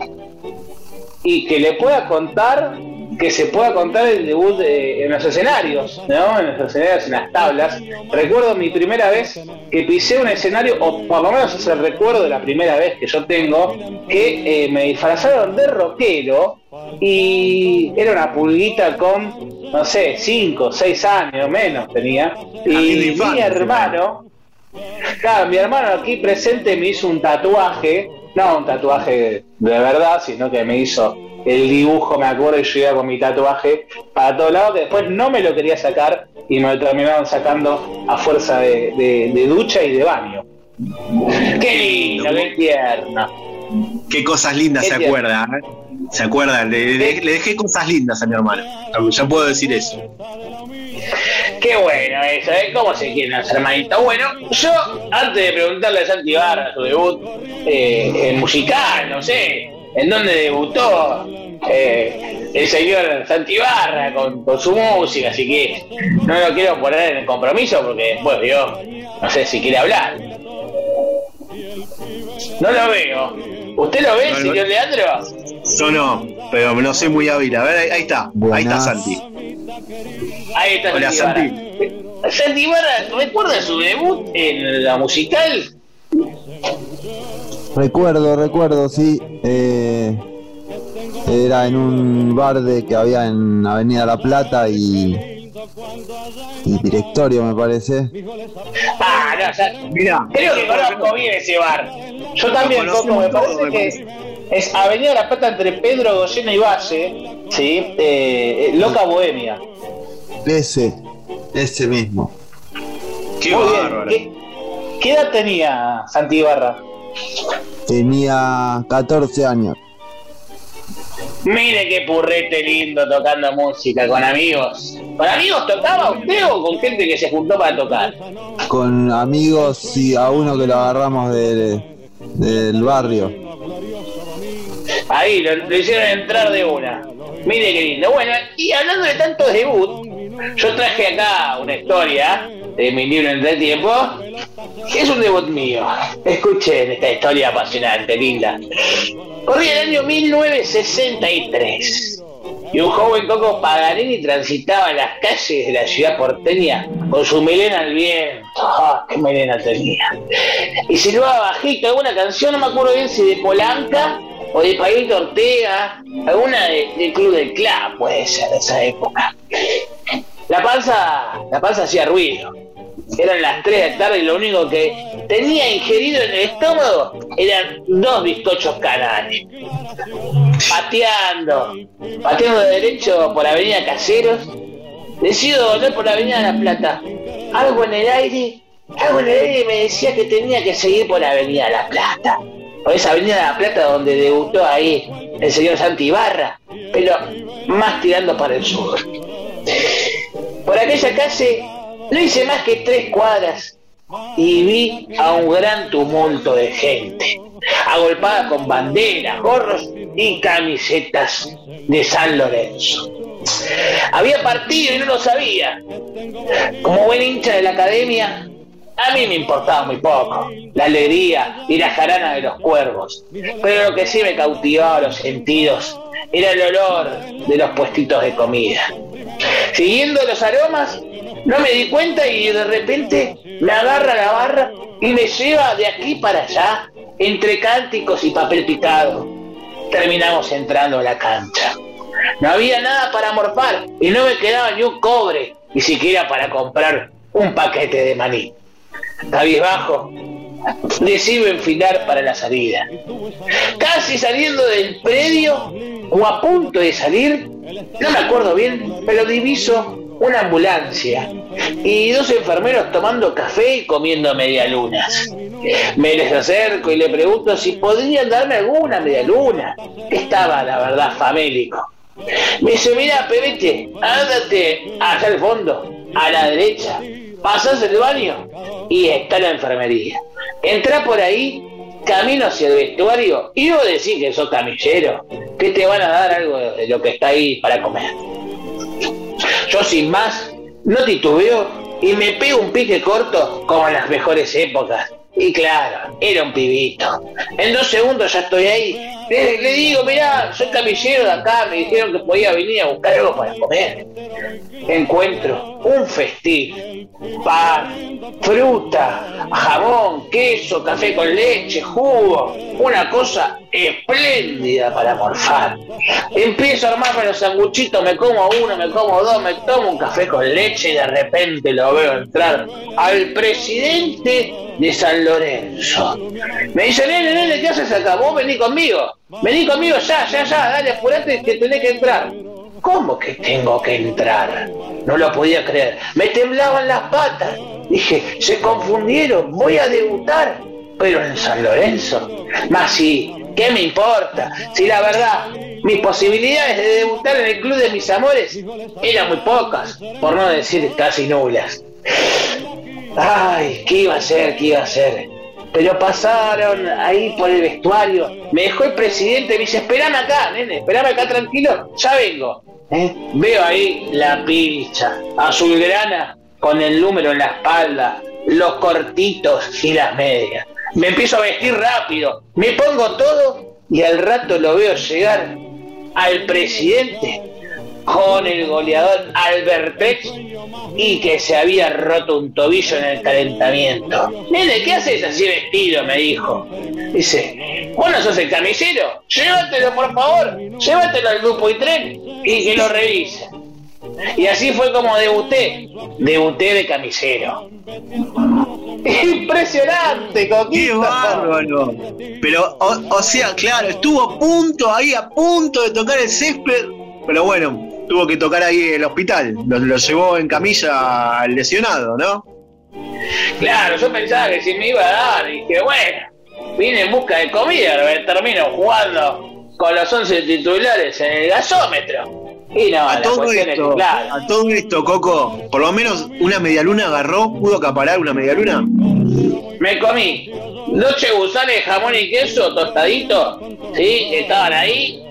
Y que le pueda contar que se pueda contar el debut de- en los escenarios, ¿no? En los escenarios, en las tablas. Recuerdo mi primera vez que pisé un escenario, o por lo menos es el recuerdo de la primera vez que yo tengo, que eh, me disfrazaron de rockero y era una pulguita con, no sé, 5, 6 años menos tenía. Y mi hermano, Claro, mi hermano aquí presente me hizo un tatuaje, no un tatuaje de verdad, sino que me hizo el dibujo, me acuerdo, y yo iba con mi tatuaje para todos lados, que después no me lo quería sacar y me lo terminaron sacando a fuerza de, de- de ducha y de baño. Qué lindo, qué tierno. Qué cosas lindas Qué se tierno. acuerda, ¿eh? Se acuerda, le, le- le dejé cosas lindas a mi hermano. Ya puedo decir eso. Qué bueno eso, ¿eh? ¿Cómo se quieren los hermanitos? Bueno, yo, antes de preguntarle a Santi Barra su debut eh, musical, no sé, en dónde debutó eh, el señor Santi Barra con, con su música, así que no lo quiero poner en el compromiso porque después yo no sé si quiere hablar. No lo veo. ¿Usted lo ve, No, no. señor Leandro? Yo no, pero no soy muy hábil. A ver, ahí, ahí está. Ahí está. Santi. Ahí está Hola, Santi. Santi Barra, ¿recuerda su debut en la musical? Recuerdo, recuerdo, sí. eh, era en un bar de que había en Avenida La Plata y, y directorio, me parece. Ah, no, ya, Mira, creo que conozco bien ese bar. Yo también, Coco, me parece que es Avenida La Plata entre Pedro, Goyena y Valle, ¿sí? Eh, eh, Loca Bohemia. Ese, ese mismo. Qué Muy bien. bárbaro. ¿Qué, qué edad tenía Santi Ibarra? Tenía 14 años. Mire qué purrete lindo tocando música con amigos. ¿Con amigos tocaba usted o con gente que se juntó para tocar? Con amigos y a uno que lo agarramos de- del barrio. Ahí, lo, hicieron entrar de una. Mire qué lindo. Bueno, y hablando de tantos debut, yo traje acá una historia de mi libro Entre Tiempo, que es un debut mío. Escuchen esta historia apasionante, linda. Corría el año 1963 y un joven Coco Paganini transitaba las calles de la ciudad porteña con su melena al viento. ¡Ah, qué melena tenía! Y silbaba bajito alguna canción, no me acuerdo bien si de Polanca o de Pablito Ortega, alguna de- del Club del Club, puede ser de esa época. La panza, la panza hacía ruido. Eran las 3 de la tarde y lo único que tenía ingerido en el estómago eran dos bizcochos canales. Pateando, pateando de derecho por Avenida Caseros, decido volver por Avenida La Plata. Algo en el aire, algo en el aire me decía que tenía que seguir por Avenida La Plata. Por esa Avenida La Plata donde debutó ahí el señor Santi Ibarra, pero más tirando para el sur. Por aquella calle no hice más que tres cuadras y vi a un gran tumulto de gente, agolpada con banderas, gorros y camisetas de San Lorenzo. Había partido y no lo sabía. Como buen hincha de la academia, a mí me importaba muy poco la alegría y la jarana de los cuervos, pero lo que sí me cautivaba los sentidos era el olor de los puestitos de comida. Siguiendo los aromas, no me di cuenta y de repente me agarra la barra y me lleva de aquí para allá, entre cánticos y papel picado. Terminamos entrando a la cancha. No había nada para morfar y no me quedaba ni un cobre, ni siquiera para comprar un paquete de maní. Cabizbajo, decido enfilar para la salida. Casi saliendo del predio, o a punto de salir, no me acuerdo bien, pero diviso una ambulancia y dos enfermeros tomando café y comiendo medialunas. Me les acerco y le pregunto si podrían darme alguna medialuna. Estaba, la verdad, famélico. Me dice, mira, pebete, ándate hacia el fondo, a la derecha, pasas el baño y está la enfermería. Entra por ahí, camino hacia el vestuario y vos decís que sos camillero, que te van a dar algo de lo que está ahí para comer. Yo sin más, no titubeo y me pego un pique corto como en las mejores épocas Y claro, era un pibito. En dos segundos ya estoy ahí. Le, le digo, mirá, soy camillero de acá, me dijeron que podía venir a buscar algo para comer. Encuentro un festín. Pan, fruta, jamón, queso, café con leche, jugo. Una cosa espléndida para morfar. Empiezo a armarme los sanguchitos, me como uno, me como dos, me tomo un café con leche y de repente lo veo entrar al presidente de San Lorenzo. Me dice, nene, nene, ¿qué haces acá? Vos vení conmigo. Vení conmigo ya, ya, ya, dale, apurate que tenés que entrar. ¿Cómo que tengo que entrar? No lo podía creer. Me temblaban las patas. Dije, se confundieron, voy a debutar. Pero en San Lorenzo. Más sí, ¿qué me importa? Si la verdad, mis posibilidades de debutar en el club de mis amores eran muy pocas, por no decir casi nulas. Ay, ¿qué iba a hacer? ¿Qué iba a hacer? Pero pasaron ahí por el vestuario. Me dejó el presidente, me dice, esperame acá, nene, esperame acá tranquilo, ya vengo. ¿Eh? Veo ahí la picha, azulgrana, con el número en la espalda, los cortitos y las medias. Me empiezo a vestir rápido, me pongo todo y al rato lo veo llegar al presidente con el goleador Albertex y que se había roto un tobillo en el calentamiento. Nene, ¿qué haces así vestido? me dijo. Dice, ¿vos no sos el camisero? Llévatelo, por favor, llévatelo al grupo y tren y que lo revise. Y así fue como debuté. Debuté de camisero. Impresionante, ¡Qué Coquito. bárbaro! Pero, o, o sea, claro, estuvo a punto, ahí a punto de tocar el césped, pero bueno, tuvo que tocar ahí el hospital. Lo, lo llevó en camilla al lesionado, ¿no? Claro, yo pensaba que si me iba a dar, y dije, bueno, vine en busca de comida, termino jugando con los 11 titulares en el gasómetro. Y no, A todo esto, claro, a todo esto, Coco, por lo menos una medialuna agarró, pudo acaparar una medialuna. me comí dos chegusanes, jamón y queso, tostadito, ¿sí? Estaban ahí,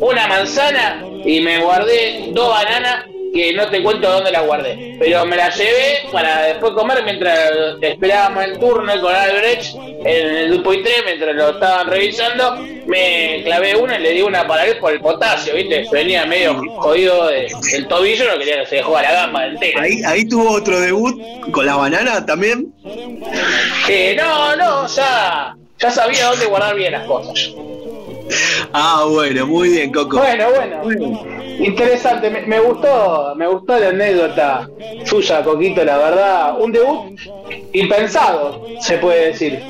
una manzana y me guardé dos bananas que no te cuento dónde las guardé. Pero me las llevé para después comer mientras esperábamos el turno con Albrecht en el grupo I3, mientras lo estaban revisando. Me clavé una y le di una para él por el potasio, ¿viste? Venía medio jodido de- el tobillo, no quería que se dejó a la gamba entera. Ahí, ahí tuvo otro debut con la banana también. Eh, no, no, ya, ya sabía dónde guardar bien las cosas. Ah, bueno, muy bien, Coco. Bueno, bueno. Interesante, me, me gustó, me gustó la anécdota suya, Coquito, la verdad. Un debut impensado, se puede decir.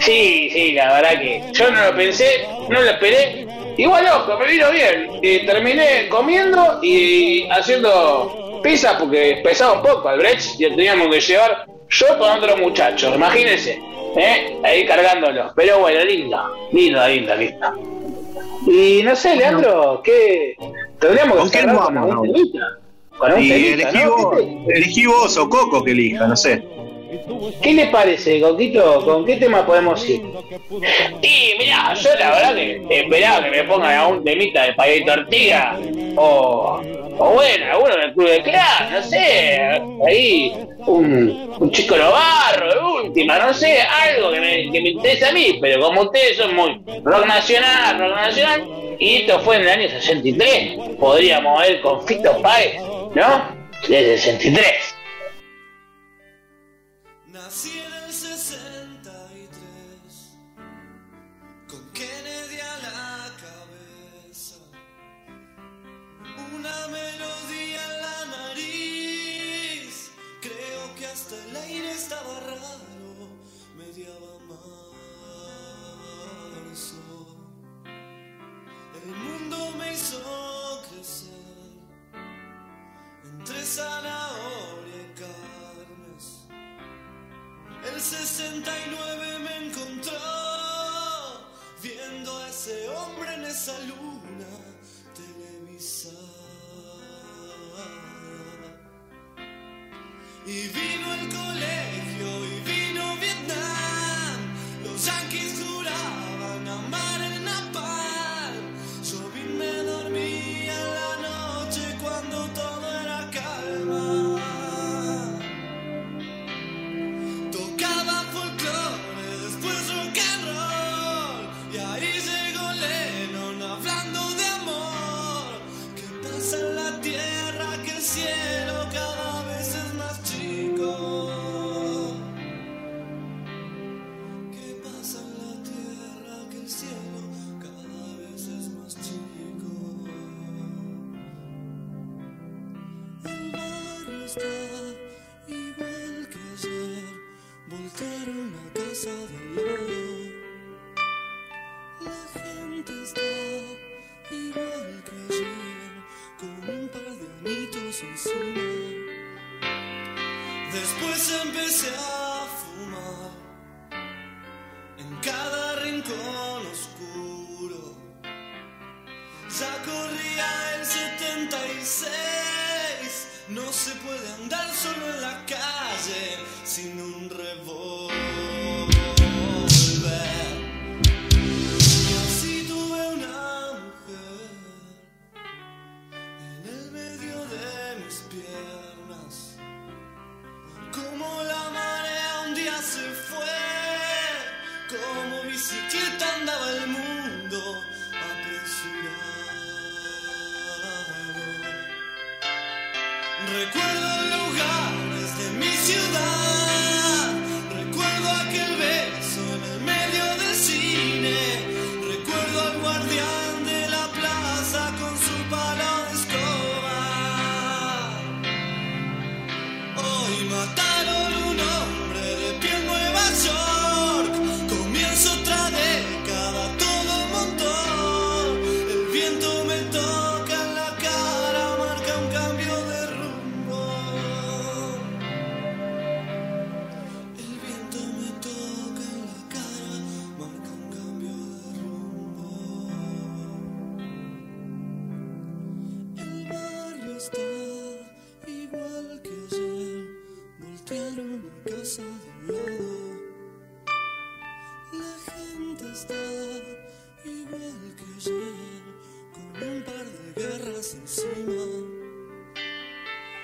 Sí, sí, la verdad que yo no lo pensé, no lo esperé. Igual, ojo, me vino bien. Eh, terminé comiendo y haciendo pizza porque pesaba un poco al Brecht y teníamos que llevar yo con otro muchacho, imagínense. ¿Eh? Ahí cargándolo. Pero bueno, lindo, lindo, lindo, lindo. Y no sé, Leandro, ¿qué? Tendríamos que ¿Con con vamos, temita. Con un Y temita, elegí ¿no? vos, elegí vos o Coco que elija, no sé. ¿Qué le parece, Coquito? ¿Con qué tema podemos ir? Y mirá, yo la verdad que esperaba que me pongan a un temita de Payito Ortiga o, o bueno, alguno del Club de Clan, no sé, ahí un, un chico Novarro, de última, no sé, algo que me, interesa a mí, pero como ustedes son muy rock nacional, rock nacional, y esto fue en el año 63, podríamos ver con Fito Páez, ¿no? De 63. Nací en el 63 una melodía en la nariz. Creo que hasta el aire estaba raro, mediaba marzo. El mundo me hizo crecer entre zanahoria y carnes. El 69 me encontró viendo a ese hombre en esa luna Y vino el colegio y vino Vietnam. Los yanquis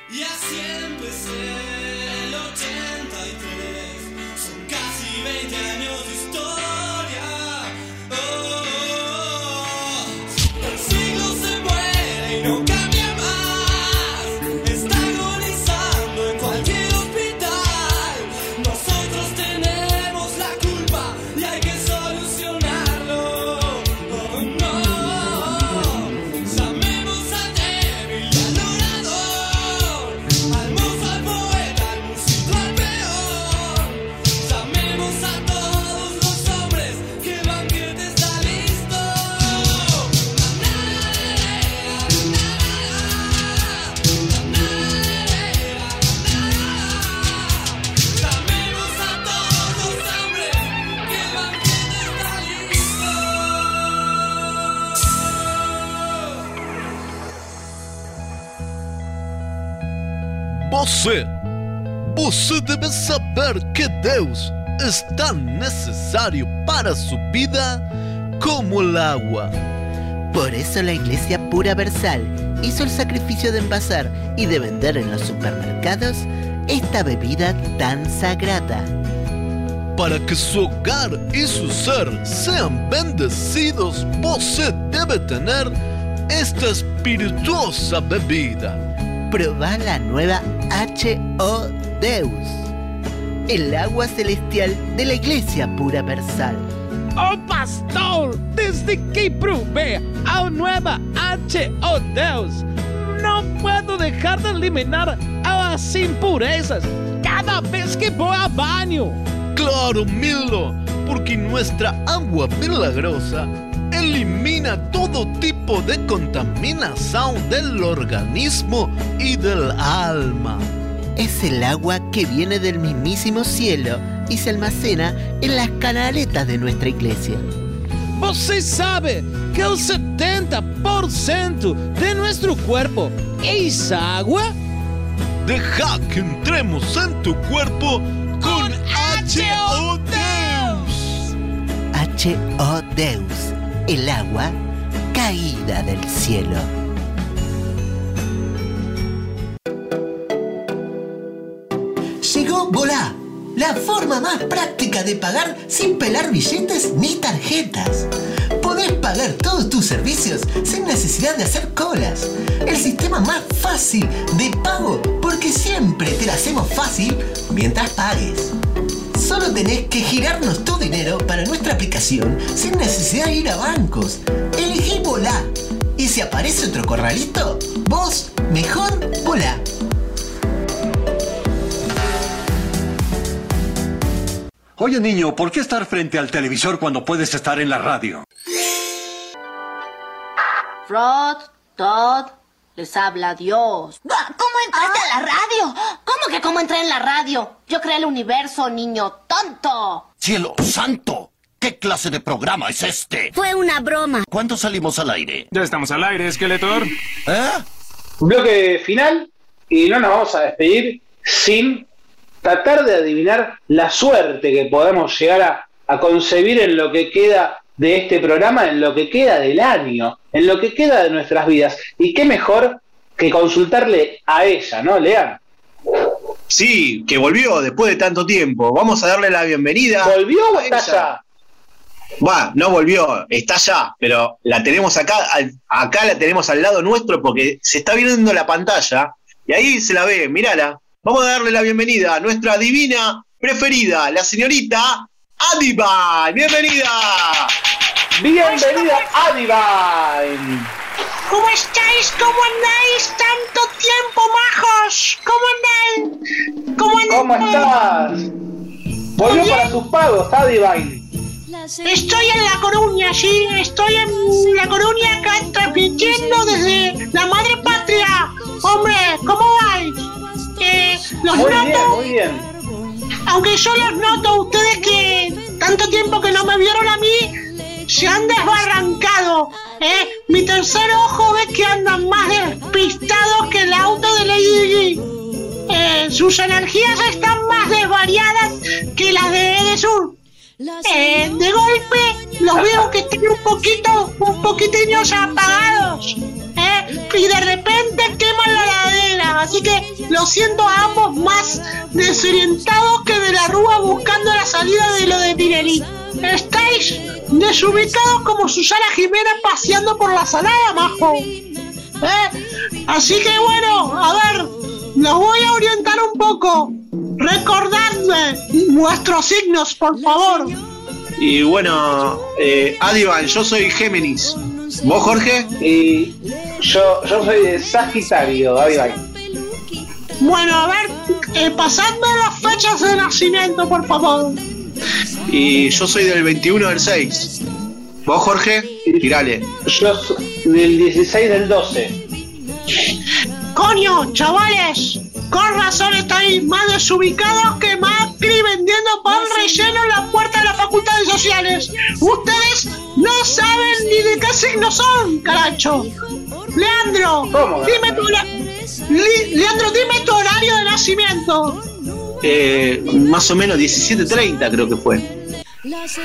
Y así empecé el 83, você deve saber que Deus es tan necesario para su vida como el agua. Por eso la Iglesia Pura Versal hizo el sacrificio de envasar y de vender en los supermercados esta bebida tan sagrada. Para que su hogar y su ser sean bendecidos, você debe tener esta espirituosa bebida. Proba la nueva H.O. Deus, el agua celestial de la Iglesia Pura Versal. Oh pastor, desde que probé a nueva H.O. Deus, no puedo dejar de eliminar las impurezas cada vez que voy a baño. Claro, Milo, porque nuestra agua milagrosa elimina todo tipo de contaminación del organismo y del alma. Es el agua que viene del mismísimo cielo y se almacena en las canaletas de nuestra iglesia. Você sabe que el 70% de nuestro cuerpo es agua? Deja que entremos en tu cuerpo con H.O. Deus. H.O. Deus, el agua caída del cielo. Volá, la forma más práctica de pagar sin pelar billetes ni tarjetas. Podés pagar todos tus servicios sin necesidad de hacer colas. El sistema más fácil de pago porque siempre te lo hacemos fácil mientras pagues. Solo tenés que girarnos tu dinero para nuestra aplicación sin necesidad de ir a bancos. Elegí Volá. Y si aparece otro corralito, vos mejor volá. Oye, niño, ¿por qué estar frente al televisor cuando puedes estar en la radio? Rod, Todd, les habla Dios. ¿Cómo entraste a la radio? ¿Cómo que cómo entré en la radio? Yo creé el universo, niño tonto. ¡Cielo santo! ¿Qué clase de programa es este? Fue una broma. ¿Cuándo salimos al aire? Ya estamos al aire, Skeletor. ¿Eh? Bloque final y no nos vamos a despedir sin tratar de adivinar la suerte que podemos llegar a, a concebir en lo que queda de este programa, en lo que queda del año, en lo que queda de nuestras vidas. Y qué mejor que consultarle a ella, ¿no, Lean? Sí, que volvió después de tanto tiempo. Vamos a darle la bienvenida. ¿Volvió o está ya? Va, no volvió, está ya, pero la tenemos acá, acá la tenemos al lado nuestro porque se está viendo la pantalla y ahí se la ve, mirala. Vamos a darle la bienvenida a nuestra divina preferida, la señorita Adiba. Bienvenida. Bienvenida Adivine. ¿Cómo estáis? ¿Cómo andáis? Tanto tiempo, majos. ¿Cómo andan? ¿Cómo andan? ¿Cómo estás? Volvió para sus pagos, Adivine. Estoy en La Coruña, sí. Estoy en La Coruña acá transmitiendo desde la madre patria. Hombre, ¿cómo vais? Eh, los Muy noto, bien, muy bien. aunque yo los noto ustedes que tanto tiempo que no me vieron a mí, se han desbarrancado. ¿eh? Mi tercer ojo ve que andan más despistados que el auto de Lady Di. Eh, sus energías están más desvariadas que las de Edesur. Eh, de golpe los veo que están un poquito, un poquitiños apagados. Y de repente queman la ladera. Así que lo siento a ambos más desorientados que de la rúa buscando la salida de lo de Tinelli. Estáis desubicados como Susana Jiménez paseando por la salada, majo. ¿Eh? Así que bueno, a ver, los voy a orientar un poco. Recordadme vuestros signos, por favor. Y bueno, eh, Adivan, yo soy Géminis. ¿Vos, Jorge? Y yo, yo soy de Sagitario, Adivine. Bueno, a ver, eh, pasadme las fechas de nacimiento, por favor. Y yo soy del 21 del 6. ¿Vos, Jorge? Tirale. Yo soy del 16 del 12. Coño, chavales, con razón estáis más desubicados que Macri vendiendo pan relleno en la puerta de las facultades sociales. Ustedes no saben ni de qué signo son, caracho. Leandro, dime tu Leandro, dime tu horario de nacimiento. Eh, más o menos 17.30 creo que fue.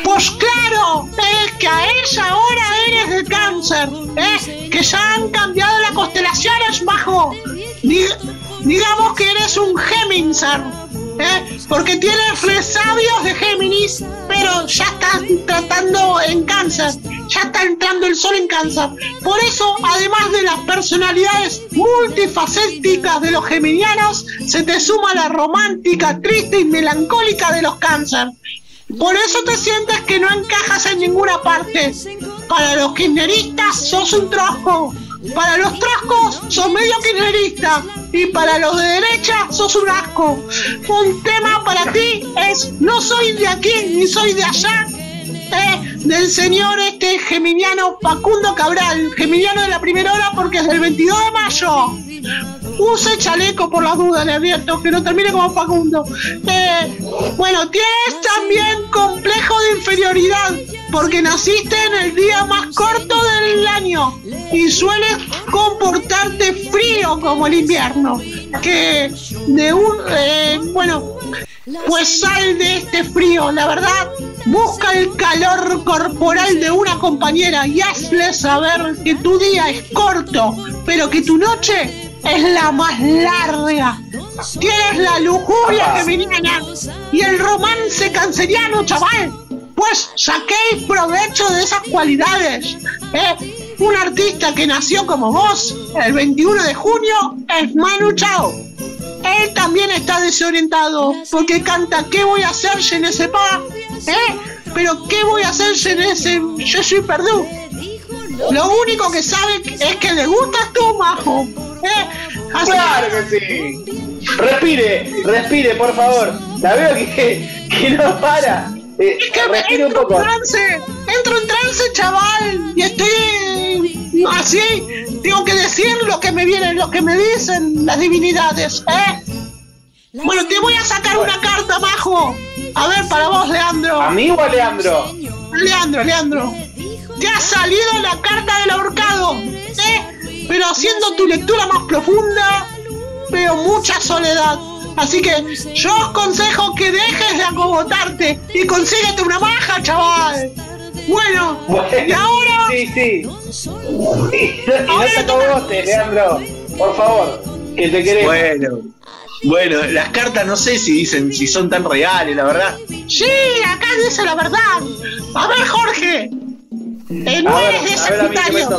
Pues claro, es que a esa hora eres de cáncer, ¿eh? que ya han cambiado las constelaciones, bajo. Di- digamos que eres un Geminser, ¿eh? porque tienes resabios de Géminis, pero ya estás tratando en cáncer, ya está entrando el sol en cáncer. Por eso, además de las personalidades multifacéticas de los geminianos, se te suma la romántica, triste y melancólica de los cáncer. Por eso te sientes que no encajas en ninguna parte. Para los kirchneristas sos un trosco. Para los troscos sos medio kirchnerista. Y para los de derecha sos un asco. Un tema para ti es no soy de aquí ni soy de allá. eh, del señor este geminiano Facundo Cabral. Geminiano de la primera hora porque es del 22 de mayo. Use chaleco por la duda, le advierto, que no termine como Facundo. Eh, bueno, tienes también complejo de inferioridad, porque naciste en el día más corto del año y sueles comportarte frío como el invierno. Que de un. eh, bueno, pues sal de este frío, la verdad. Busca el calor corporal de una compañera y hazle saber que tu día es corto, pero que tu noche es la más larga. Tienes la lujuria femeniana y el romance canceriano, chaval. Pues saquéis provecho de esas cualidades. ¿eh? Un artista que nació como vos el 21 de junio es Manu Chao. Él también está desorientado porque canta ¿Qué voy a hacer, je ne sais pas? ¿Eh? Pero ¿qué voy a hacer, je ne sais, je suis perdu? Lo único que sabe es que le gustas tú, majo. ¿eh? Claro que sí. Respire, respire, por favor. La veo que, que no para. Eh, respire un entro poco. en trance, entro en trance, chaval, y estoy así. Tengo que decir lo que me vienen, lo que me dicen las divinidades, ¿eh? Bueno, te voy a sacar una carta, majo. A ver, para vos, Leandro. ¿A mí o a Leandro? Leandro, Leandro. Te ha salido la carta del ahorcado, ¿eh? Pero haciendo tu lectura más profunda, veo mucha soledad. Así que yo os aconsejo que dejes de acogotarte y consíguete una maja, chaval. Bueno, y ahora. Sí, sí. No te acogotes, Leandro. Por favor, que te queremos. Bueno, bueno, las cartas no sé si dicen si son tan reales, la verdad. Sí, acá dice la verdad. A ver, Jorge. Eh, no eres de Sagitario.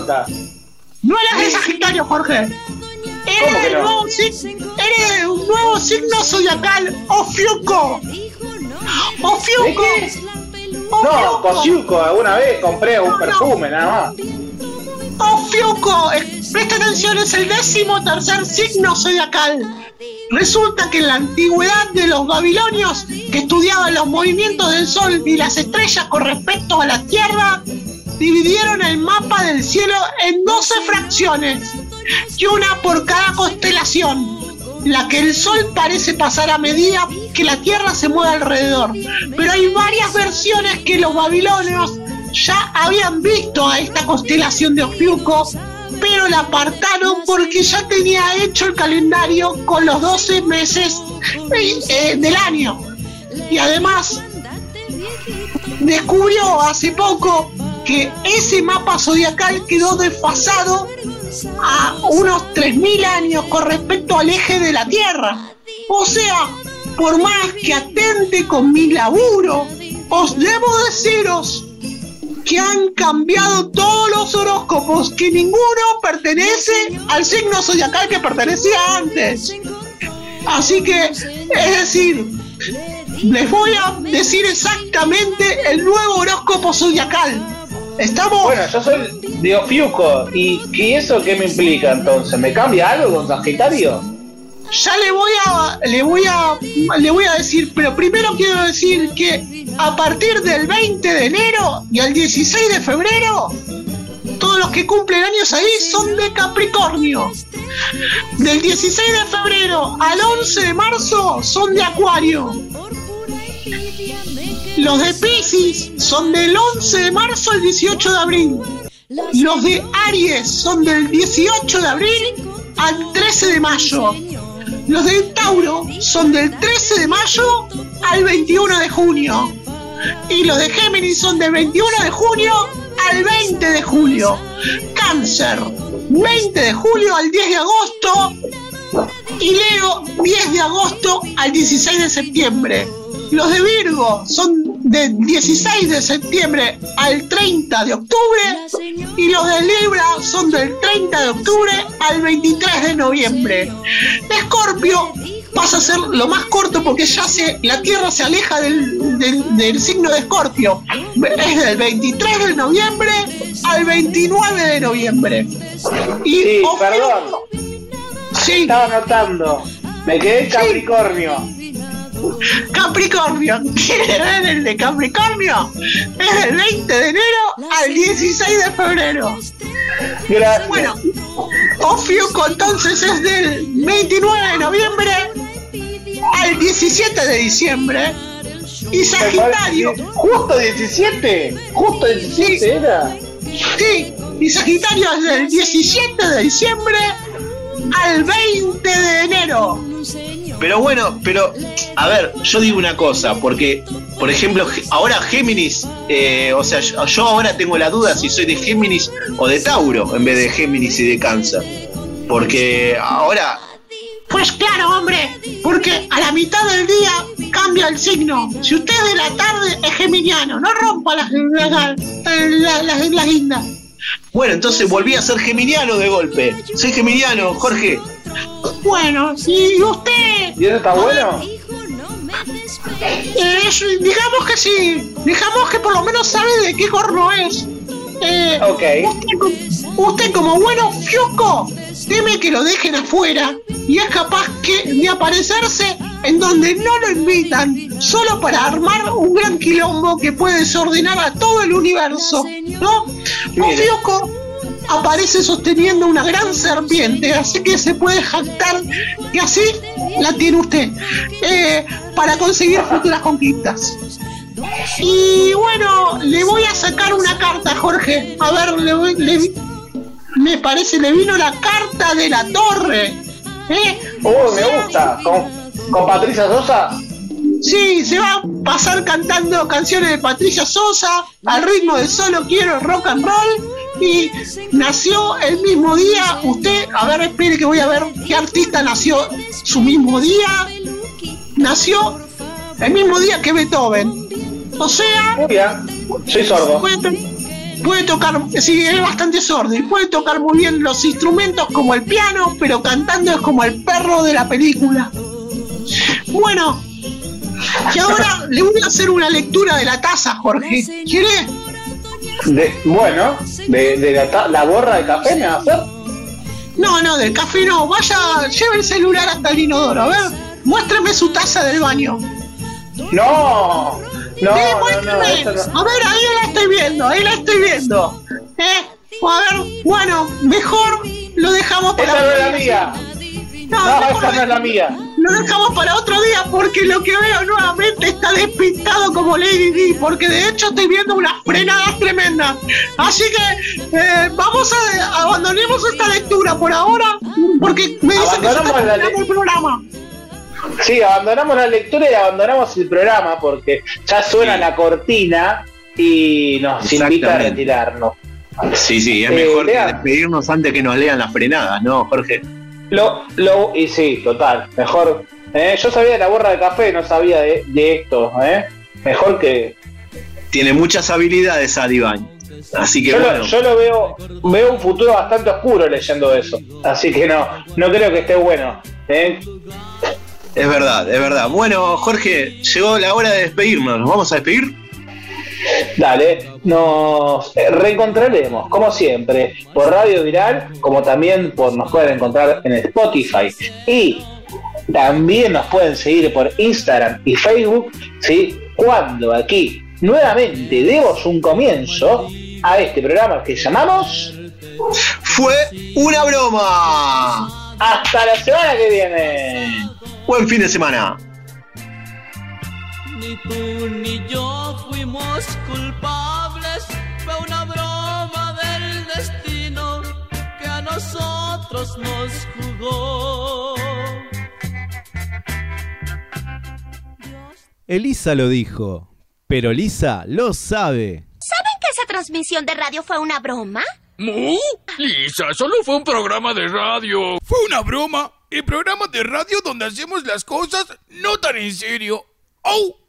No eres de Sagitario, Jorge. Eres, ¿Cómo que del no? nuevo sig- eres un nuevo signo zodiacal, Ofiuco. Ofiuco. No, Cosiuco, alguna vez compré un perfume, nada más. Ofiuco. Presta atención, es el décimo tercer signo zodiacal. Resulta que en la antigüedad de los babilonios, que estudiaban los movimientos del sol y las estrellas con respecto a la Tierra, dividieron el mapa del cielo en 12 fracciones, y una por cada constelación, la que el sol parece pasar a medida que la Tierra se mueve alrededor. Pero hay varias versiones que los babilonios ya habían visto a esta constelación de Ofiuco, pero la apartaron porque ya tenía hecho el calendario con los 12 meses eh, del año. Y además descubrió hace poco que ese mapa zodiacal quedó desfasado a unos 3.000 años con respecto al eje de la Tierra. O sea, por más que atente con mi laburo, os debo deciros que han cambiado todos los horóscopos, que ninguno pertenece al signo zodiacal que pertenecía antes. Así que, es decir, les voy a decir exactamente el nuevo horóscopo zodiacal. ¿Estamos? Bueno, yo soy de Ofiuco. ¿Y, ¿Y eso qué me implica entonces? ¿Me cambia algo con Sagitario? Ya le voy a le voy a le voy a decir, pero primero quiero decir que a partir del 20 de enero y al 16 de febrero todos los que cumplen años ahí son de Capricornio. Del 16 de febrero al 11 de marzo son de Acuario. Los de Pisces son del 11 de marzo al 18 de abril. Los de Aries son del 18 de abril al 13 de mayo. Los de Tauro son del 13 de mayo al 21 de junio. Y los de Géminis son del 21 de junio al 20 de julio. Cáncer, 20 de julio al 10 de agosto. Y Leo, 10 de agosto al 16 de septiembre. Los de Virgo son del 16 de septiembre al 30 de octubre. Y los de Libra son del 30 de octubre al 23 de noviembre. Escorpio pasa a ser lo más corto porque ya se, la Tierra se aleja del, del- del signo de Escorpio. Es del 23 de noviembre al 29 de noviembre. Y Sí, perdón. Sí. Estaba notando. Me quedé en Capricornio. Capricornio, ¿quiere ver el de Capricornio? Es del 20 de enero al 16 de febrero. Gracias. Bueno, Ofiuco entonces es del 29 de noviembre al 17 de diciembre. Y Sagitario. ¿Justo 17? ¿Justo 17 era? Sí, y Sagitario es del 17 de diciembre al 20 de enero. Pero bueno, pero a ver, yo digo una cosa, porque, por ejemplo, ahora Géminis, eh, o sea, yo, yo ahora tengo la duda si soy de Géminis o de Tauro en vez de Géminis y de Cáncer. Porque ahora, Pues claro, hombre, porque a la mitad del día cambia el signo. Si usted de la tarde es geminiano, no rompa las la, la, la- la guinda. bueno, entonces volví a ser geminiano de golpe. Soy geminiano, Jorge. Bueno, y usted. ¿Y eso está bueno? Eh, es- digamos que sí. Digamos que por lo menos sabe de qué corno es. Eh, Ok. usted, co- usted como bueno fiuco, teme que lo dejen afuera y es capaz que de aparecerse en donde no lo invitan, solo para armar un gran quilombo que puede desordenar a todo el universo, ¿no? Mofioco aparece sosteniendo una gran serpiente, así que se puede jactar que así la tiene usted eh, para conseguir futuras conquistas. Y bueno, le voy a sacar una carta, Jorge. A ver, le voy- le- me parece le vino la carta de la torre. ¿eh? Uh, me gusta. ¿Con, con Patricia Sosa? Sí, se va a pasar cantando canciones de Patricia Sosa al ritmo de Solo Quiero Rock and Roll. Y nació el mismo día. Usted, a ver, espere que voy a ver qué artista nació su mismo día. Nació el mismo día que Beethoven. O sea, soy sordo. Puede, to- puede tocar, sí, es bastante sordo y puede tocar muy bien los instrumentos como el piano, pero cantando es como el perro de la película. Bueno, y ahora le voy a hacer una lectura de la taza, Jorge. ¿Quiere? De, bueno, de, de la, la borra de café me va a hacer. No, no, del café no. Vaya, lleve el celular hasta el inodoro. A ver, muéstrame su taza del baño. No, no, Eh, no, no, muéstrame. eso no. A ver, ahí la estoy viendo, ahí la estoy viendo. Eh, a ver, bueno, mejor lo dejamos para Esa no es la mía. No, No, esa no es la mía. Lo dejamos para otro día porque lo que veo nuevamente está despintado como Lady D, porque de hecho estoy viendo unas frenadas tremendas. Así que eh, vamos a abandonemos esta lectura por ahora, porque me dicen que está el programa. Sí, abandonamos la lectura y abandonamos el programa porque ya suena la cortina y nos invita a retirarnos. Sí, sí, es Eh, mejor que despedirnos antes que nos lean las frenadas, ¿no, Jorge? Lo, lo, y sí, total, mejor. eh, yo sabía de la borra de café, no sabía de, de esto, ¿eh? Mejor que. Tiene muchas habilidades Adiván. Así que Yo, bueno. lo, yo lo veo, veo un futuro bastante oscuro leyendo eso. Así que no, no creo que esté bueno. ¿eh? Es verdad, es verdad. Bueno, Jorge, llegó la hora de despedirnos. ¿Nos vamos a despedir? Dale, nos reencontraremos, como siempre, por Radio Viral, como también por, nos pueden encontrar en Spotify. Y también nos pueden seguir por Instagram y Facebook, ¿sí? Cuando aquí nuevamente demos un comienzo a este programa que llamamos Fue una broma. Hasta la semana que viene. Buen fin de semana. Ni tú ni yo fuimos culpables, fue una broma del destino que a nosotros nos jugó. Elisa lo dijo, pero Lisa lo sabe. ¿Saben que esa transmisión de radio fue una broma? ¿Mu? Lisa, solo fue un programa de radio. Fue una broma. El programa de radio donde hacemos las cosas no tan en serio. ¡Oh!